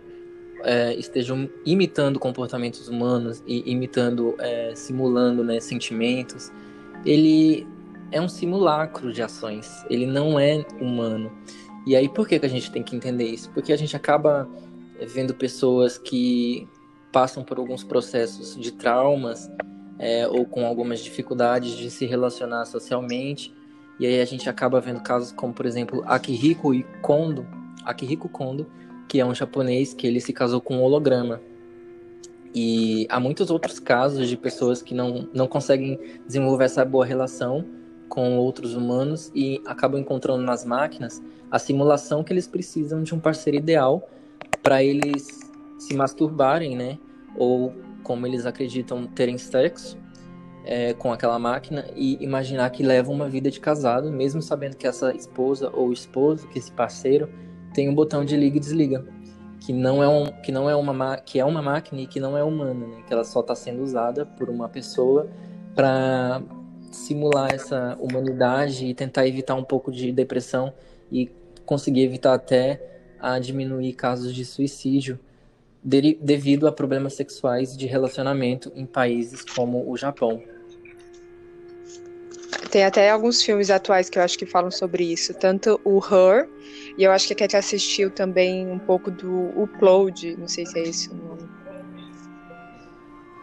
é, estejam imitando comportamentos humanos e imitando, é, simulando né, sentimentos, ele é um simulacro de ações, ele não é humano. E aí por que, que a gente tem que entender isso? Porque a gente acaba vendo pessoas que passam por alguns processos de traumas é, ou com algumas dificuldades de se relacionar socialmente e aí a gente acaba vendo casos como, por exemplo, Akihiko Kondo, Akihiko Kondo, que é um japonês que ele se casou com um holograma. E há muitos outros casos de pessoas que não, não conseguem desenvolver essa boa relação com outros humanos e acabam encontrando nas máquinas a simulação que eles precisam de um parceiro ideal para eles se masturbarem, né? Ou como eles acreditam terem sexo é, com aquela máquina e imaginar que leva uma vida de casado, mesmo sabendo que essa esposa ou esposo, que esse parceiro tem um botão de liga e desliga, que não é um, que não é uma que é uma máquina e que não é humana, né? que ela só está sendo usada por uma pessoa para simular essa humanidade e tentar evitar um pouco de depressão e conseguir evitar até a diminuir casos de suicídio devido a problemas sexuais de relacionamento em países como o Japão. Tem até alguns filmes atuais que eu acho que falam sobre isso, tanto o Her, e eu acho que a Cat assistiu também um pouco do Upload, não sei se é esse o nome.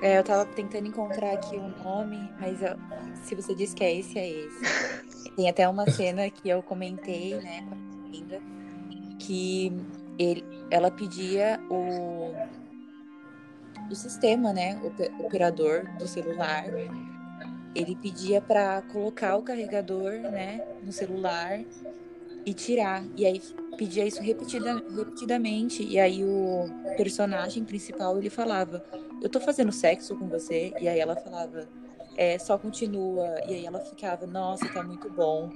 É, eu tava tentando encontrar aqui o nome, mas eu, se você disse que é esse, é esse. Tem até uma cena que eu comentei, né, com a Linda, que ele, ela pedia o, o sistema, né, o operador do celular, ele pedia para colocar o carregador, né, no celular e tirar. E aí pedia isso repetida, repetidamente. E aí o personagem principal ele falava: "Eu tô fazendo sexo com você". E aí ela falava: "É, só continua". E aí ela ficava: "Nossa, tá muito bom".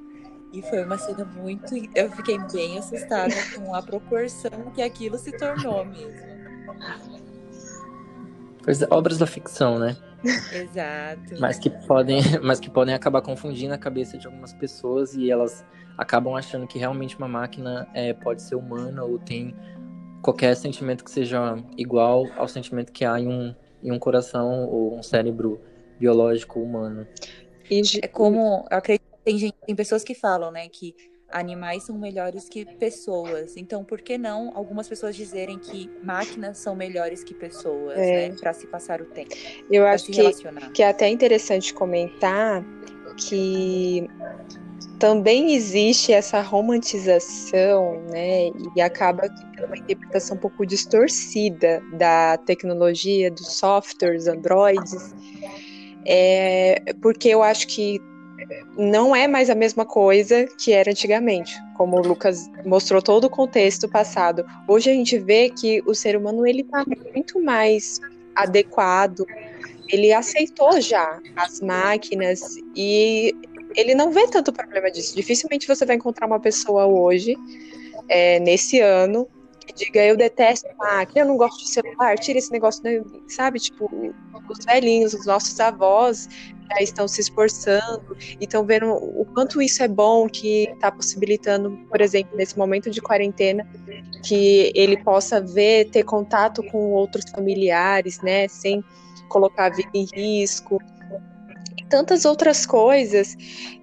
E foi uma cena muito, eu fiquei bem assustada com a proporção que aquilo se tornou mesmo. Coisa, obras da ficção, né? Exato. Mas que podem, mas que podem acabar confundindo a cabeça de algumas pessoas e elas acabam achando que realmente uma máquina é, pode ser humana ou tem qualquer sentimento que seja igual ao sentimento que há em um, em um coração ou um cérebro biológico humano. É como, eu acredito que tem, gente, tem pessoas que falam, né, que animais são melhores que pessoas. Então, por que não algumas pessoas dizerem que máquinas são melhores que pessoas, é. né, para se passar o tempo? Eu acho que, que é até interessante comentar que também existe essa romantização, né, e acaba tendo uma interpretação um pouco distorcida da tecnologia, dos softwares, androids, é, porque eu acho que não é mais a mesma coisa que era antigamente, como o Lucas mostrou todo o contexto passado. Hoje a gente vê que o ser humano ele está muito mais adequado, ele aceitou já as máquinas e ele não vê tanto problema disso. Dificilmente você vai encontrar uma pessoa hoje, é, nesse ano, diga eu detesto máquina, eu não gosto de celular, tira esse negócio, sabe? Tipo, os velhinhos, os nossos avós já estão se esforçando e estão vendo o quanto isso é bom, que está possibilitando, por exemplo, nesse momento de quarentena, que ele possa ver, ter contato com outros familiares, né, sem colocar a vida em risco. Tantas outras coisas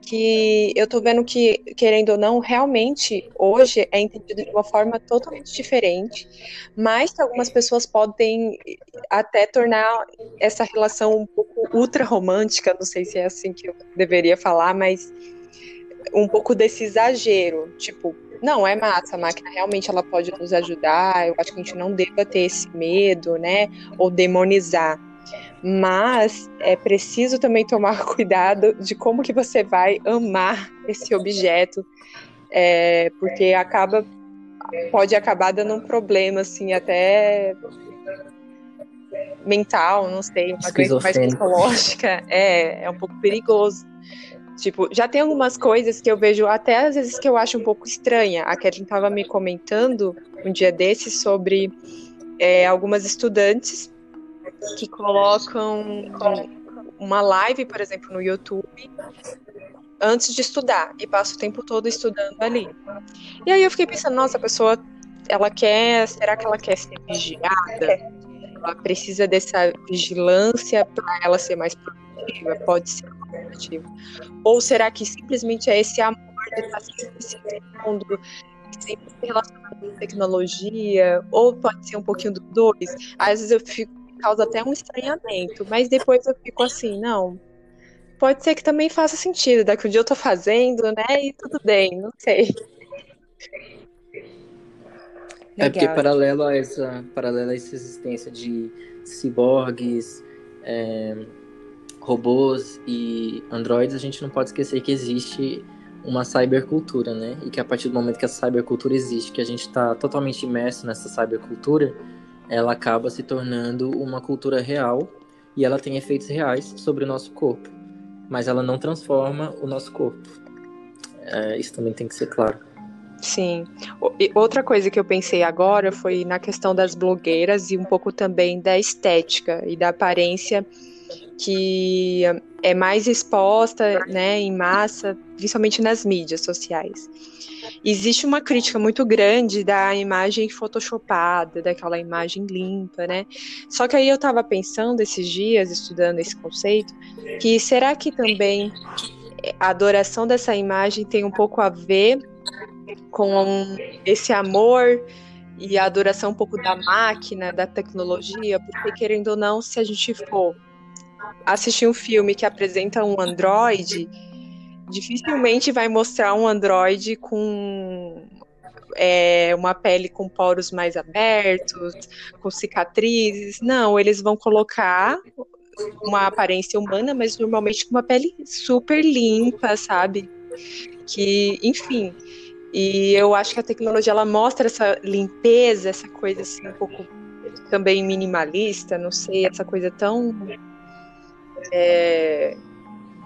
que eu tô vendo que, querendo ou não, realmente hoje é entendido de uma forma totalmente diferente, mas que algumas pessoas podem até tornar essa relação um pouco ultra romântica, não sei se é assim que eu deveria falar, mas um pouco desse exagero, tipo, não, é massa, a máquina realmente ela pode nos ajudar, eu acho que a gente não deva ter esse medo, né, ou demonizar. Mas é preciso também tomar cuidado de como que você vai amar esse objeto, é, porque acaba pode acabar dando um problema, assim, até mental, não sei, uma coisa mais psicológica, é, é um pouco perigoso. Tipo, já tem algumas coisas que eu vejo até às vezes que eu acho um pouco estranha. A Kathleen estava me comentando um dia desses sobre é, algumas estudantes que colocam uma live, por exemplo, no YouTube antes de estudar e passa o tempo todo estudando ali. E aí eu fiquei pensando, nossa, a pessoa ela quer, será que ela quer ser vigiada? Ela precisa dessa vigilância para ela ser mais produtiva? Pode ser produtiva. Ou será que simplesmente é esse amor de estar sempre se mundo, sempre se relacionando com tecnologia? Ou pode ser um pouquinho dos dois? Às vezes eu fico, causa até um estranhamento, mas depois eu fico assim, não, pode ser que também faça sentido. Daqui um dia eu tô fazendo, né? E tudo bem, não sei. É porque paralelo a essa, paralelo a essa existência de ciborgues, é, robôs e androides, a gente não pode esquecer que existe uma cybercultura, né? E que a partir do momento que essa cybercultura existe, que a gente está totalmente imerso nessa cybercultura, ela acaba se tornando uma cultura real e ela tem efeitos reais sobre o nosso corpo mas ela não transforma o nosso corpo. É, isso também tem que ser claro. Sim. Outra coisa que eu pensei agora foi na questão das blogueiras e um pouco também da estética e da aparência que é mais exposta, né, em massa, principalmente nas mídias sociais. Existe uma crítica muito grande da imagem photoshopada, daquela imagem limpa, né? Só que aí eu estava pensando esses dias, estudando esse conceito, que será que também a adoração dessa imagem tem um pouco a ver com esse amor e a adoração um pouco da máquina, da tecnologia, porque querendo ou não, se a gente for assistir um filme que apresenta um androide, dificilmente vai mostrar um androide com é, uma pele com poros mais abertos, com cicatrizes. Não, eles vão colocar uma aparência humana, mas normalmente com uma pele super limpa, sabe? Que, enfim. E eu acho que a tecnologia ela mostra essa limpeza, essa coisa assim um pouco também minimalista, não sei, essa coisa tão é,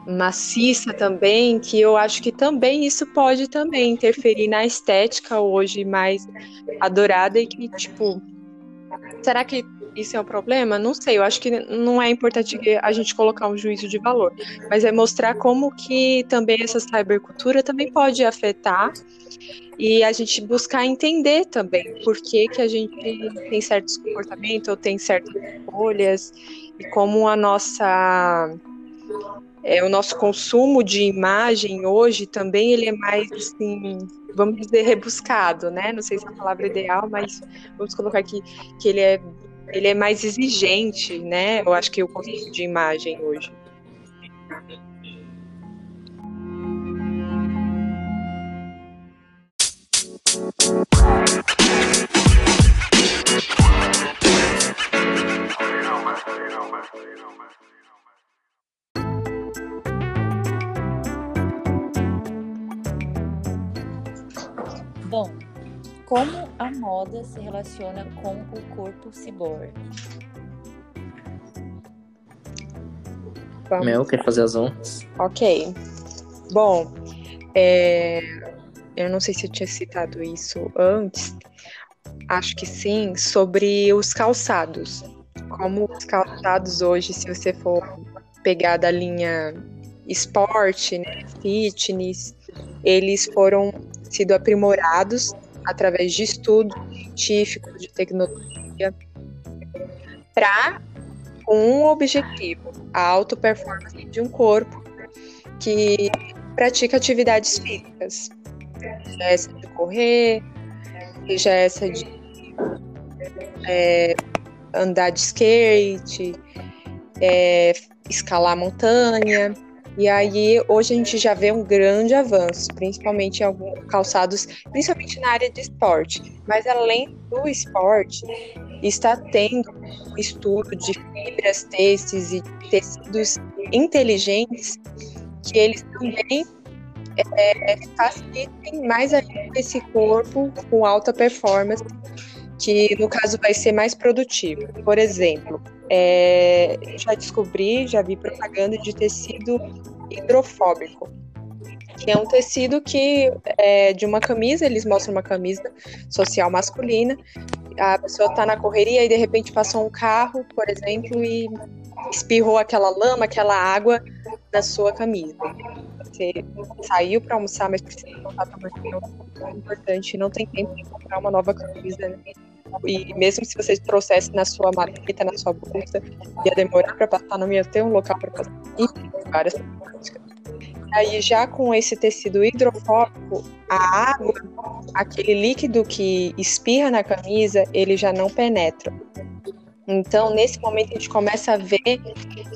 maciça também, que eu acho que também isso pode também interferir na estética hoje mais adorada e que, tipo, será que isso é um problema? Não sei, eu acho que não é importante a gente colocar um juízo de valor, mas é mostrar como que também essa cybercultura também pode afetar e a gente buscar entender também por que, que a gente tem certos comportamentos ou tem certas escolhas e como a nossa é, o nosso consumo de imagem hoje também ele é mais assim, vamos dizer rebuscado, né? Não sei se é a palavra ideal, mas vamos colocar aqui que ele é ele é mais exigente, né? Eu acho que o conceito de imagem hoje. Moda se relaciona com o corpo ciborgue? Mel, quer fazer as honras? Ok. Bom, é... eu não sei se eu tinha citado isso antes, acho que sim, sobre os calçados. Como os calçados hoje, se você for pegar da linha esporte, né, fitness, eles foram sido aprimorados através de estudos científicos, de tecnologia, para um objetivo, a alta performance de um corpo que pratica atividades físicas, seja essa de correr, seja essa de é, andar de skate, é, escalar montanha, E aí, hoje a gente já vê um grande avanço, principalmente em alguns calçados, principalmente na área de esporte. Mas além do esporte, está tendo um estudo de fibras, têxteis e tecidos inteligentes que eles também é, facilitem mais ainda esse corpo com alta performance, que no caso vai ser mais produtivo. Por exemplo, é, já descobri, já vi propaganda de tecido hidrofóbico, que é um tecido que é de uma camisa, eles mostram uma camisa social masculina, a pessoa está na correria e de repente passou um carro, por exemplo, e espirrou aquela lama, aquela água na sua camisa. Você saiu para almoçar, mas precisa voltar para é importante, não tem tempo de comprar uma nova camisa. Né? E mesmo se você trouxesse na sua maleta, na sua bolsa, ia demorar para passar, não ia ter um local para passar. Várias. Aí já com esse tecido hidrofóbico, a água, aquele líquido que espirra na camisa, ele já não penetra. Então, nesse momento, a gente começa a ver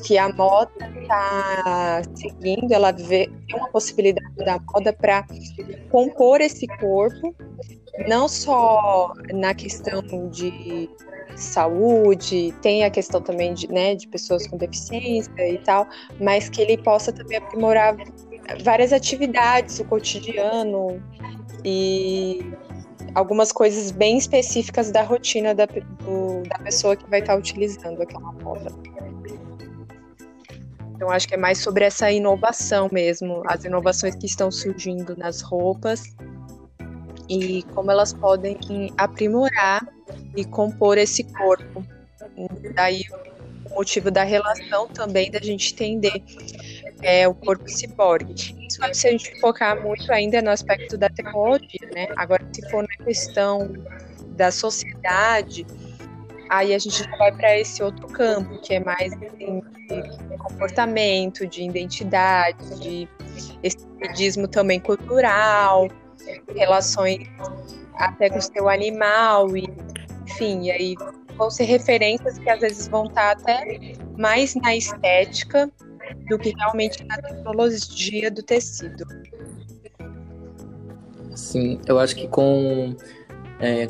que a moda está seguindo, ela vê uma possibilidade da moda para compor esse corpo, não só na questão de saúde, tem a questão também de, né, de pessoas com deficiência e tal, mas que ele possa também aprimorar várias atividades, o cotidiano e algumas coisas bem específicas da rotina da, do, da pessoa que vai estar utilizando aquela moda. Então, acho que é mais sobre essa inovação mesmo, as inovações que estão surgindo nas roupas e como elas podem aprimorar e compor esse corpo. Daí motivo da relação também da gente entender é, o corpo ciborgue. Isso se a gente focar muito ainda no aspecto da tecnologia, né? Agora, se for na questão da sociedade, aí a gente vai para esse outro campo, que é mais assim, de comportamento, de identidade, de estetismo também cultural, relações até com o seu animal, e, enfim, aí vão ser referências que às vezes vão estar até mais na estética do que realmente na tecnologia do tecido. Sim, eu acho que com, é,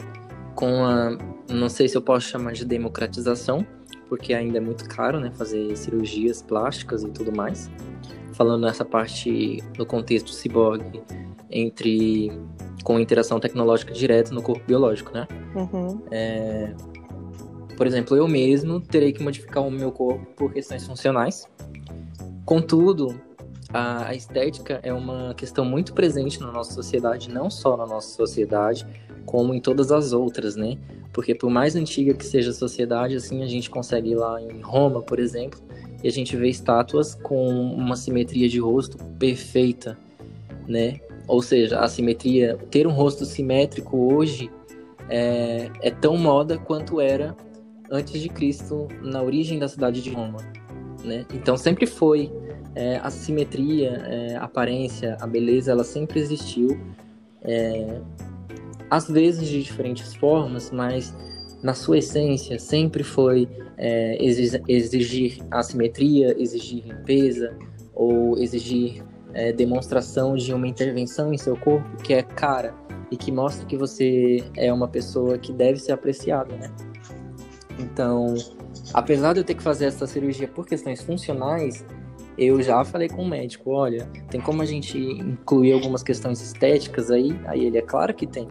com a. Não sei se eu posso chamar de democratização, porque ainda é muito caro né, fazer cirurgias plásticas e tudo mais. Falando nessa parte no contexto ciborgue, entre com interação tecnológica direta no corpo biológico, né? Uhum. É, por exemplo, eu mesmo terei que modificar o meu corpo por questões funcionais, Contudo, a, estética é uma questão muito presente na nossa sociedade, não só na nossa sociedade, como em todas as outras, né? Porque por mais antiga que seja a sociedade, assim, a gente consegue ir lá em Roma, por exemplo, e a gente vê estátuas com uma simetria de rosto perfeita, né? Ou seja, a simetria, ter um rosto simétrico hoje é, é tão moda quanto era antes de Cristo, na origem da cidade de Roma né? Então sempre foi é, a simetria, é, a aparência, a beleza, ela sempre existiu, é, às vezes de diferentes formas, mas na sua essência sempre foi é, exigir a simetria, exigir limpeza ou exigir é, demonstração de uma intervenção em seu corpo que é cara e que mostra que você é uma pessoa que deve ser apreciada, né? Então, apesar de eu ter que fazer essa cirurgia por questões funcionais, eu já falei com o médico, olha, tem como a gente incluir algumas questões estéticas aí? Aí ele é claro que tem.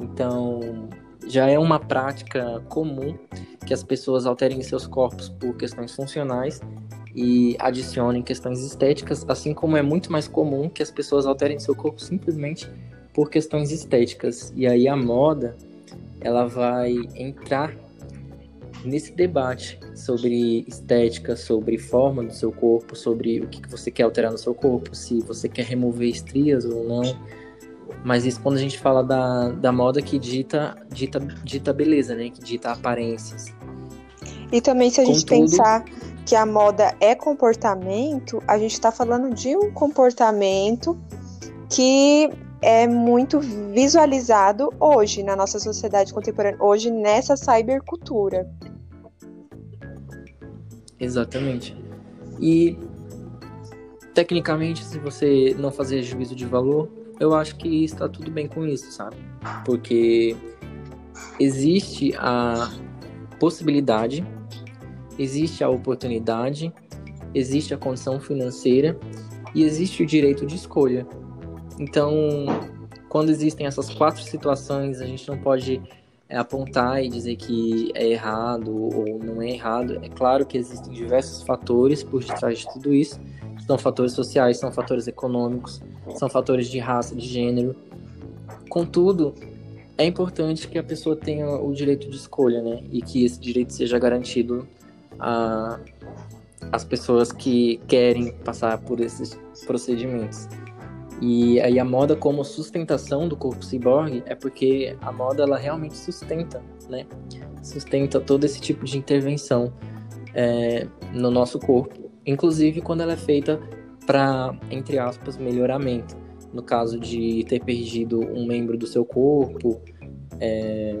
Então, já é uma prática comum que as pessoas alterem seus corpos por questões funcionais e adicionem questões estéticas, assim como é muito mais comum que as pessoas alterem seu corpo simplesmente por questões estéticas. E aí a moda, ela vai entrar nesse debate sobre estética, sobre forma do seu corpo, sobre o que você quer alterar no seu corpo, se você quer remover estrias ou não. Mas isso quando a gente fala da, da moda que dita, dita, dita beleza, né? Que dita aparências. E também se a gente Contudo, pensar que a moda é comportamento, a gente está falando de um comportamento que é muito visualizado hoje na nossa sociedade contemporânea, hoje nessa cybercultura. Exatamente. E tecnicamente, se você não fazer juízo de valor, eu acho que está tudo bem com isso, sabe? Porque existe a possibilidade, existe a oportunidade, existe a condição financeira e existe o direito de escolha. Então, quando existem essas quatro situações, a gente não pode apontar e dizer que é errado ou não é errado. É claro que existem diversos fatores por detrás de tudo isso. São fatores sociais, são fatores econômicos, são fatores de raça, de gênero. Contudo, é importante que a pessoa tenha o direito de escolha, né? E que esse direito seja garantido a as pessoas que querem passar por esses procedimentos. E aí a moda como sustentação do corpo ciborgue é porque a moda ela realmente sustenta, né? Sustenta todo esse tipo de intervenção é, no nosso corpo, inclusive quando ela é feita para, entre aspas, melhoramento. No caso de ter perdido um membro do seu corpo, é,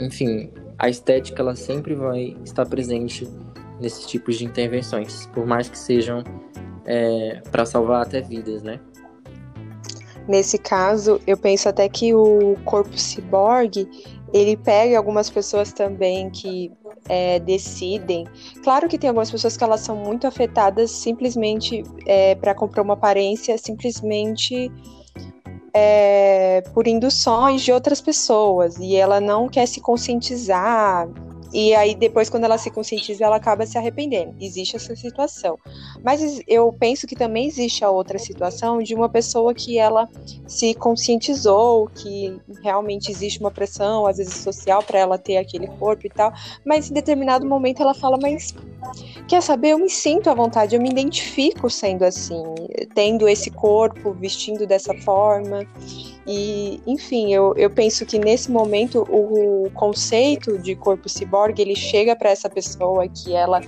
enfim, a estética ela sempre vai estar presente nesses tipos de intervenções, por mais que sejam é, para salvar até vidas, né? Nesse caso, eu penso até que o corpo ciborgue ele pega algumas pessoas também que é, decidem. Claro que tem algumas pessoas que elas são muito afetadas simplesmente é, para comprar uma aparência, simplesmente é, por induções de outras pessoas e ela não quer se conscientizar e aí, depois, quando ela se conscientiza, ela acaba se arrependendo. Existe essa situação. Mas eu penso que também existe a outra situação de uma pessoa que ela se conscientizou, que realmente existe uma pressão, às vezes social, para ela ter aquele corpo e tal. Mas em determinado momento ela fala: Mas quer saber? Eu me sinto à vontade, eu me identifico sendo assim, tendo esse corpo, vestindo dessa forma. E, enfim, eu, eu penso que nesse momento o conceito de corpo ciborgue ele chega para essa pessoa que ela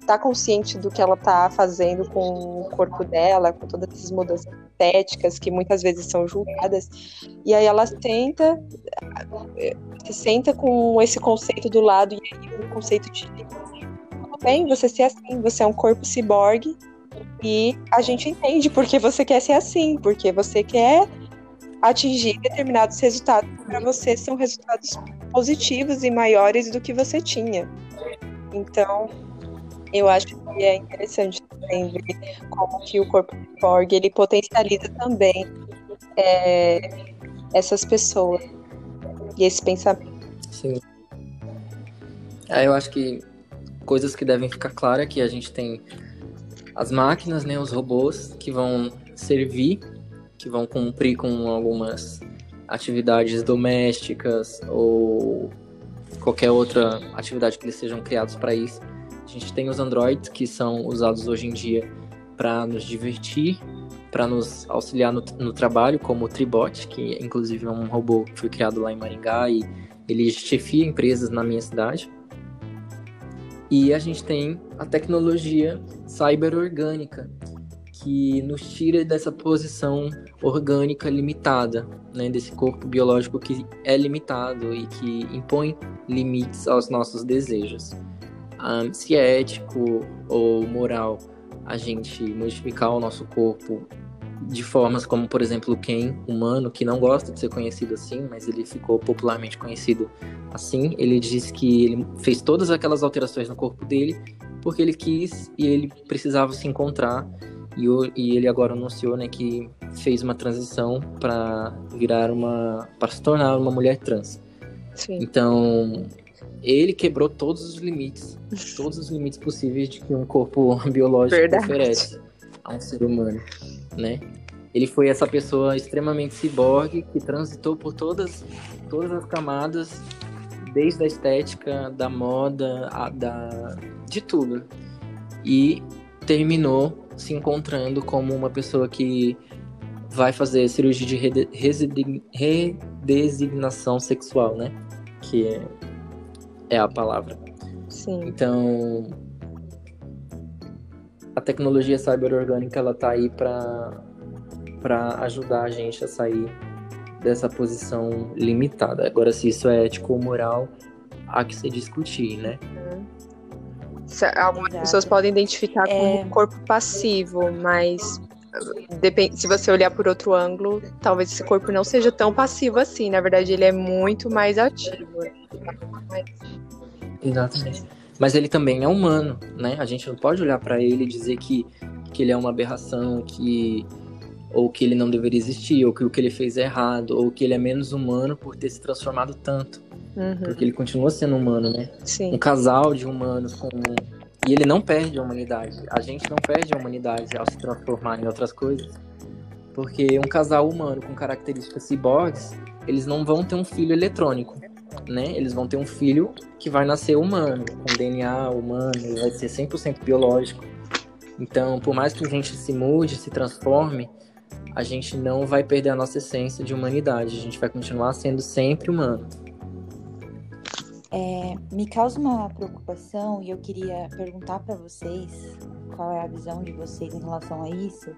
está consciente do que ela está fazendo com o corpo dela, com todas essas mudanças estéticas que muitas vezes são julgadas, e aí ela tenta se senta com esse conceito do lado e aí o conceito de tudo bem, você ser assim, você é um corpo ciborgue e a gente entende porque você quer ser assim, porque você quer atingir determinados resultados para você são resultados positivos e maiores do que você tinha. Então, eu acho que é interessante também ver como que o corpo Borg ele potencializa também é, essas pessoas e esse pensamento. Sim. É, eu acho que coisas que devem ficar claras é que a gente tem as máquinas, né, os robôs que vão servir que vão cumprir com algumas atividades domésticas ou qualquer outra atividade que eles sejam criados para isso. A gente tem os androids que são usados hoje em dia para nos divertir, para nos auxiliar no, no, trabalho, como o Tribot, que inclusive é um robô que foi criado lá em Maringá e ele chefia empresas na minha cidade. E a gente tem a tecnologia cyber-orgânica, que nos tira dessa posição orgânica limitada, né, desse corpo biológico que é limitado e que impõe limites aos nossos desejos. Um, se é ético ou moral a gente modificar o nosso corpo de formas como, por exemplo, Ken, humano, que não gosta de ser conhecido assim, mas ele ficou popularmente conhecido assim. Ele disse que ele fez todas aquelas alterações no corpo dele porque ele quis e ele precisava se encontrar e, o, e ele agora anunciou né, que fez uma transição para virar uma. para se tornar uma mulher trans. Sim. Então, ele quebrou todos os limites, todos os limites possíveis de que um corpo biológico Verdade. oferece a um ser humano, né? Ele foi essa pessoa extremamente ciborgue que transitou por todas, todas as camadas, desde a estética, da moda, a, da, de tudo. E terminou se encontrando como uma pessoa que vai fazer cirurgia de redesignação sexual, né? Que é, é a palavra. Sim. Então, a tecnologia cyberorgânica ela tá aí para para ajudar a gente a sair dessa posição limitada. Agora, se isso é ético ou moral, há que se discutir, né? Algumas Exato. pessoas podem identificar como é... corpo passivo, mas depende, se você olhar por outro ângulo, talvez esse corpo não seja tão passivo assim. Na verdade, ele é muito mais ativo. Exatamente. Mas ele também é humano, né? A gente não pode olhar para ele e dizer que, que ele é uma aberração, que ou que ele não deveria existir, ou que o que ele fez é errado, ou que ele é menos humano por ter se transformado tanto. Uhum. Porque ele continua sendo humano, né? Sim. Um casal de humanos com e ele não perde a humanidade. A gente não perde a humanidade ao se transformar em outras coisas. Porque um casal humano com características ciborgues, eles não vão ter um filho eletrônico, né? Eles vão ter um filho que vai nascer humano, com DNA humano, vai ser 100% biológico. Então, por mais que a gente se mude, se transforme, a gente não vai perder a nossa essência de humanidade. A gente vai continuar sendo sempre humano. É, me causa uma preocupação e eu queria perguntar para vocês qual é a visão de vocês em relação a isso,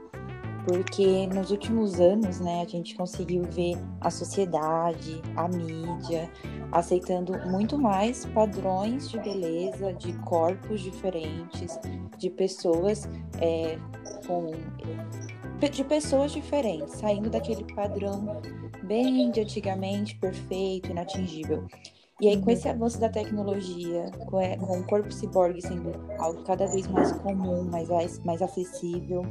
porque nos últimos anos, né, a gente conseguiu ver a sociedade, a mídia aceitando muito mais padrões de beleza, de corpos diferentes, de pessoas é, com de pessoas diferentes, saindo daquele padrão bem de antigamente perfeito, inatingível. E aí, com esse avanço da tecnologia, com, o corpo ciborgue sendo algo cada vez mais comum, mais, mais acessível,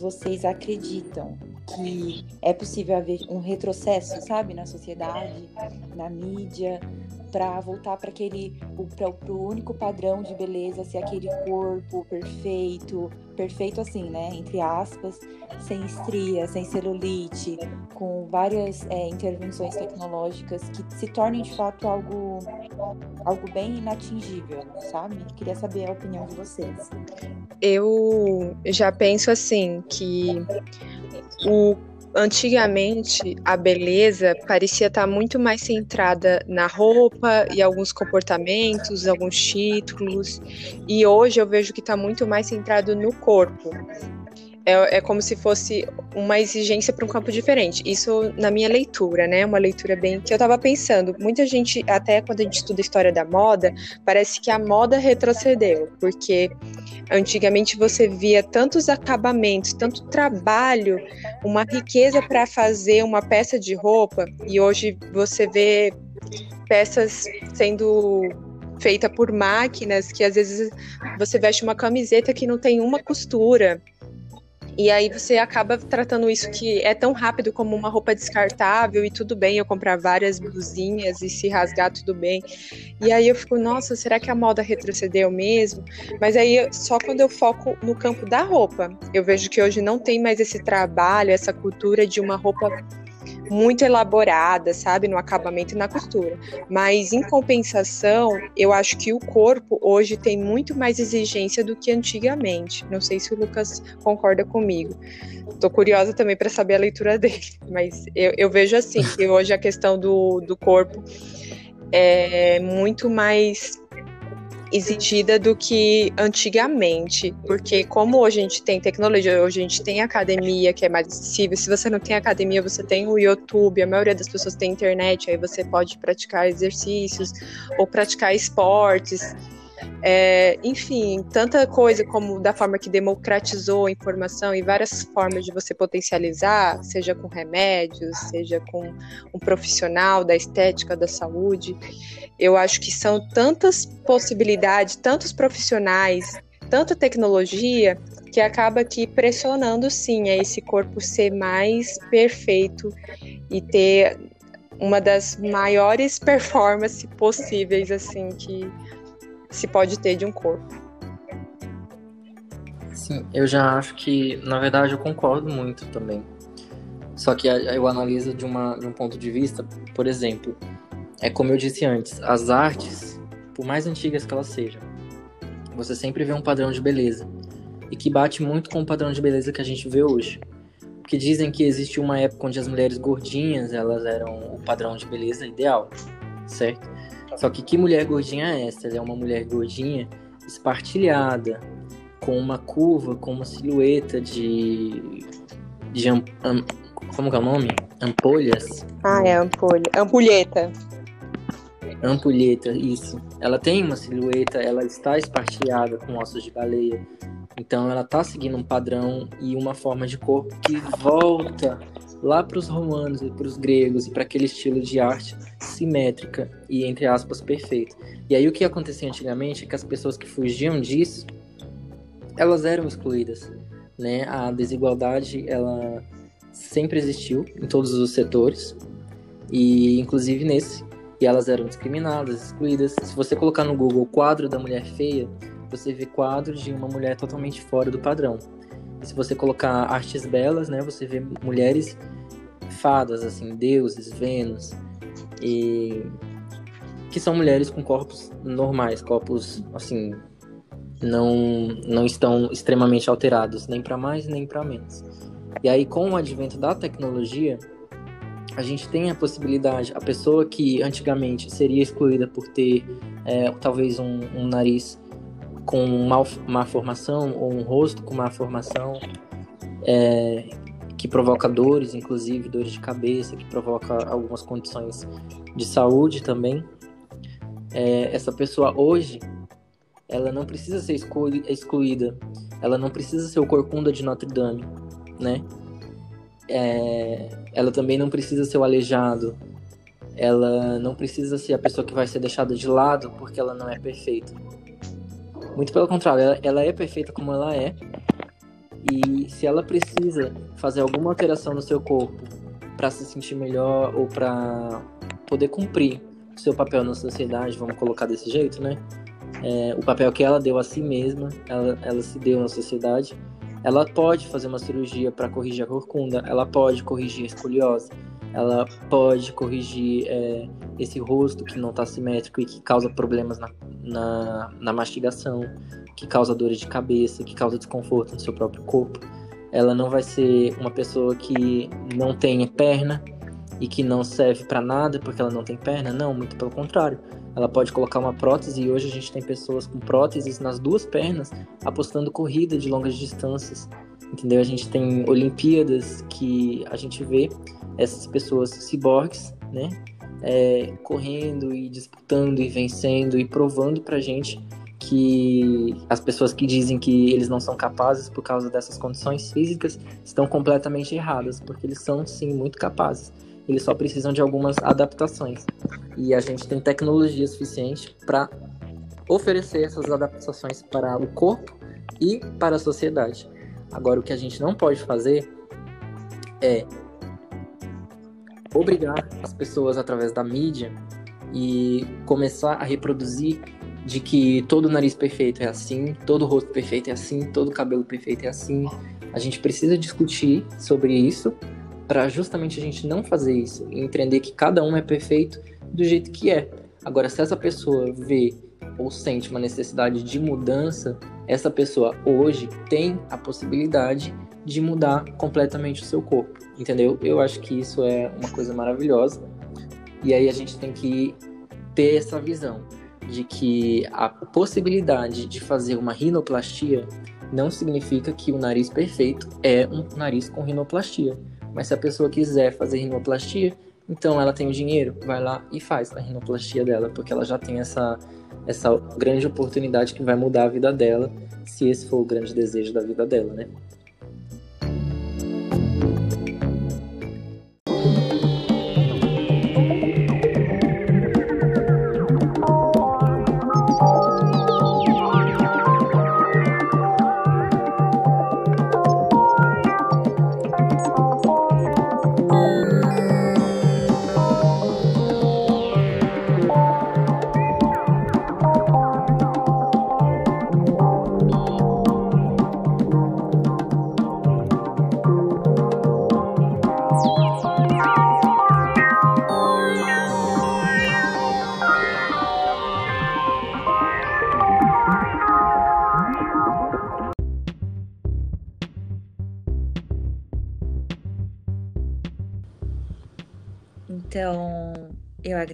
vocês acreditam que é possível haver um retrocesso, sabe, na sociedade, na mídia, para voltar para aquele para o único padrão de beleza ser aquele corpo perfeito, perfeito assim, né, entre aspas, sem estria, sem celulite, com várias é, intervenções tecnológicas que se tornem de fato algo algo bem inatingível, sabe? Queria saber a opinião de vocês. Eu já penso assim que o antigamente a beleza parecia estar muito mais centrada na roupa e alguns comportamentos, alguns títulos, e hoje eu vejo que está muito mais centrado no corpo é, é como se fosse uma exigência para um campo diferente. Isso na minha leitura, né? Uma leitura bem que eu estava pensando. Muita gente, até quando a gente estuda história da moda, parece que a moda retrocedeu, porque antigamente você via tantos acabamentos, tanto trabalho, uma riqueza para fazer uma peça de roupa, e hoje você vê peças sendo feita por máquinas que às vezes você veste uma camiseta que não tem uma costura e aí você acaba tratando isso que é tão rápido como uma roupa descartável e tudo bem eu comprar várias blusinhas e se rasgar tudo bem. E aí eu fico, nossa, será que a moda retrocedeu mesmo? Mas aí só quando eu foco no campo da roupa, eu vejo que hoje não tem mais esse trabalho, essa cultura de uma roupa muito elaborada, sabe, no acabamento e na costura. Mas em compensação, eu acho que o corpo hoje tem muito mais exigência do que antigamente. Não sei se o Lucas concorda comigo. Tô curiosa também para saber a leitura dele, mas eu, eu vejo assim que hoje a questão do, do corpo é muito mais exigida do que antigamente, porque como hoje a gente tem tecnologia, hoje a gente tem academia que é mais acessível, se você não tem academia, você tem o YouTube, a maioria das pessoas tem internet, aí você pode praticar exercícios ou praticar esportes. É, enfim, tanta coisa como da forma que democratizou a informação e várias formas de você potencializar, seja com remédios, seja com um profissional da estética, da saúde. Eu acho que são tantas possibilidades, tantos profissionais, tanta tecnologia que acaba aqui pressionando sim a esse corpo ser mais perfeito e ter uma das maiores performances possíveis assim que se pode ter de um corpo. Sim, eu já acho que, na verdade, eu concordo muito também. Só que eu analiso de, uma, de um ponto de vista, por exemplo, é como eu disse antes, as artes, por mais antigas que elas sejam, você sempre vê um padrão de beleza. E que bate muito com o padrão de beleza que a gente vê hoje. Porque dizem que existe uma época onde as mulheres gordinhas, elas eram o padrão de beleza ideal, certo? Só que que mulher gordinha é essa? Ela é uma mulher gordinha espartilhada, com uma curva, com uma silhueta de. de am, am, como é o nome? Ampolhas? Ah, é ampolha. Ampulheta. Ampulheta, isso. Ela tem uma silhueta, ela está espartilhada com ossos de baleia. Então ela está seguindo um padrão e uma forma de corpo que volta lá para os romanos e para os gregos e para aquele estilo de arte simétrica e entre aspas perfeito. E aí o que acontecia antigamente é que as pessoas que fugiam disso, elas eram excluídas, né? A desigualdade ela sempre existiu em todos os setores e inclusive nesse e elas eram discriminadas, excluídas. Se você colocar no Google quadro da mulher feia, você vê quadros de uma mulher totalmente fora do padrão. Se você colocar artes belas, né, você vê mulheres fadas, assim, deuses, Vênus, e que são mulheres com corpos normais, corpos assim não não estão extremamente alterados nem para mais nem para menos. E aí com o advento da tecnologia, a gente tem a possibilidade, a pessoa que antigamente seria excluída por ter é, talvez um, um, nariz com mal, má formação ou um rosto com má formação, é, que provoca dores, inclusive dores de cabeça, que provoca algumas condições de saúde também. É, essa pessoa hoje, ela não precisa ser excluída, ela não precisa ser o corcunda de Notre Dame, né? É, ela também não precisa ser o aleijado, ela não precisa ser a pessoa que vai ser deixada de lado porque ela não é perfeita. Muito pelo contrário, ela, ela é perfeita como ela é. E se ela precisa fazer alguma alteração no seu corpo para se sentir melhor ou para poder cumprir seu papel na sociedade, vamos colocar desse jeito, né? É, o papel que ela deu a si mesma, ela, ela se deu na sociedade ela pode fazer uma cirurgia para corrigir a corcunda, ela pode corrigir a escoliose, ela pode corrigir é, esse rosto que não está simétrico e que causa problemas na, na, na, mastigação, que causa dores de cabeça, que causa desconforto no seu próprio corpo. Ela não vai ser uma pessoa que não tem perna e que não serve para nada porque ela não tem perna, não, muito pelo contrário ela pode colocar uma prótese e hoje a gente tem pessoas com próteses nas duas pernas apostando corrida de longas distâncias. Entendeu? A gente tem Olimpíadas que a gente vê essas pessoas ciborgues, né? É, correndo e disputando e vencendo e provando pra gente que as pessoas que dizem que eles não são capazes por causa dessas condições físicas estão completamente erradas, porque eles são sim muito capazes eles só precisam de algumas adaptações. E a gente tem tecnologia suficiente para oferecer essas adaptações para o corpo e para a sociedade. Agora, o que a gente não pode fazer é obrigar as pessoas através da mídia e começar a reproduzir de que todo nariz perfeito é assim, todo rosto perfeito é assim, todo cabelo perfeito é assim. A gente precisa discutir sobre isso para justamente a gente não fazer isso e entender que cada um é perfeito do jeito que é. Agora, se essa pessoa vê ou sente uma necessidade de mudança, essa pessoa hoje tem a possibilidade de mudar completamente o seu corpo, entendeu? Eu acho que isso é uma coisa maravilhosa. E aí a gente tem que ter essa visão de que a possibilidade de fazer uma rinoplastia não significa que o nariz perfeito é um nariz com rinoplastia. Mas se a pessoa quiser fazer rinoplastia, então ela tem o dinheiro, vai lá e faz a rinoplastia dela, porque ela já tem essa, essa grande oportunidade que vai mudar a vida dela, se esse for o grande desejo da vida dela, né?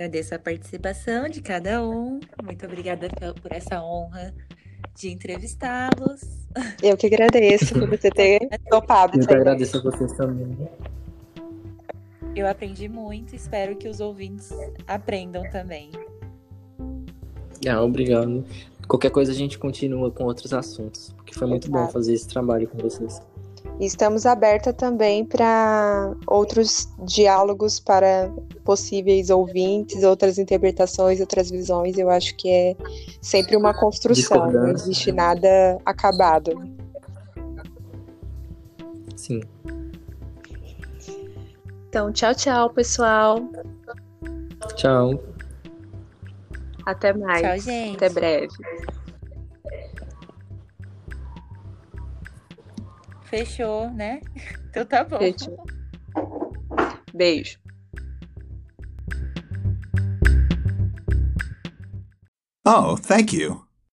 Agradeço a participação de cada um. Muito obrigada por essa honra de entrevistá-los. Eu que agradeço por você ter topado. Eu que agradeço a vocês também. Eu aprendi muito, espero que os ouvintes aprendam também. Ah, obrigado. Qualquer coisa a gente continua com outros assuntos, porque foi muito Exato. bom fazer esse trabalho com vocês. E estamos aberta também para outros diálogos para possíveis ouvintes, outras interpretações, outras visões. Eu acho que é sempre uma construção, não existe nada acabado. Sim. Então, tchau, tchau, pessoal. Tchau. Até mais. Tchau, gente. Até breve. Fechou, né? Então tá bom. Fechou. Beijo. Oh, thank you.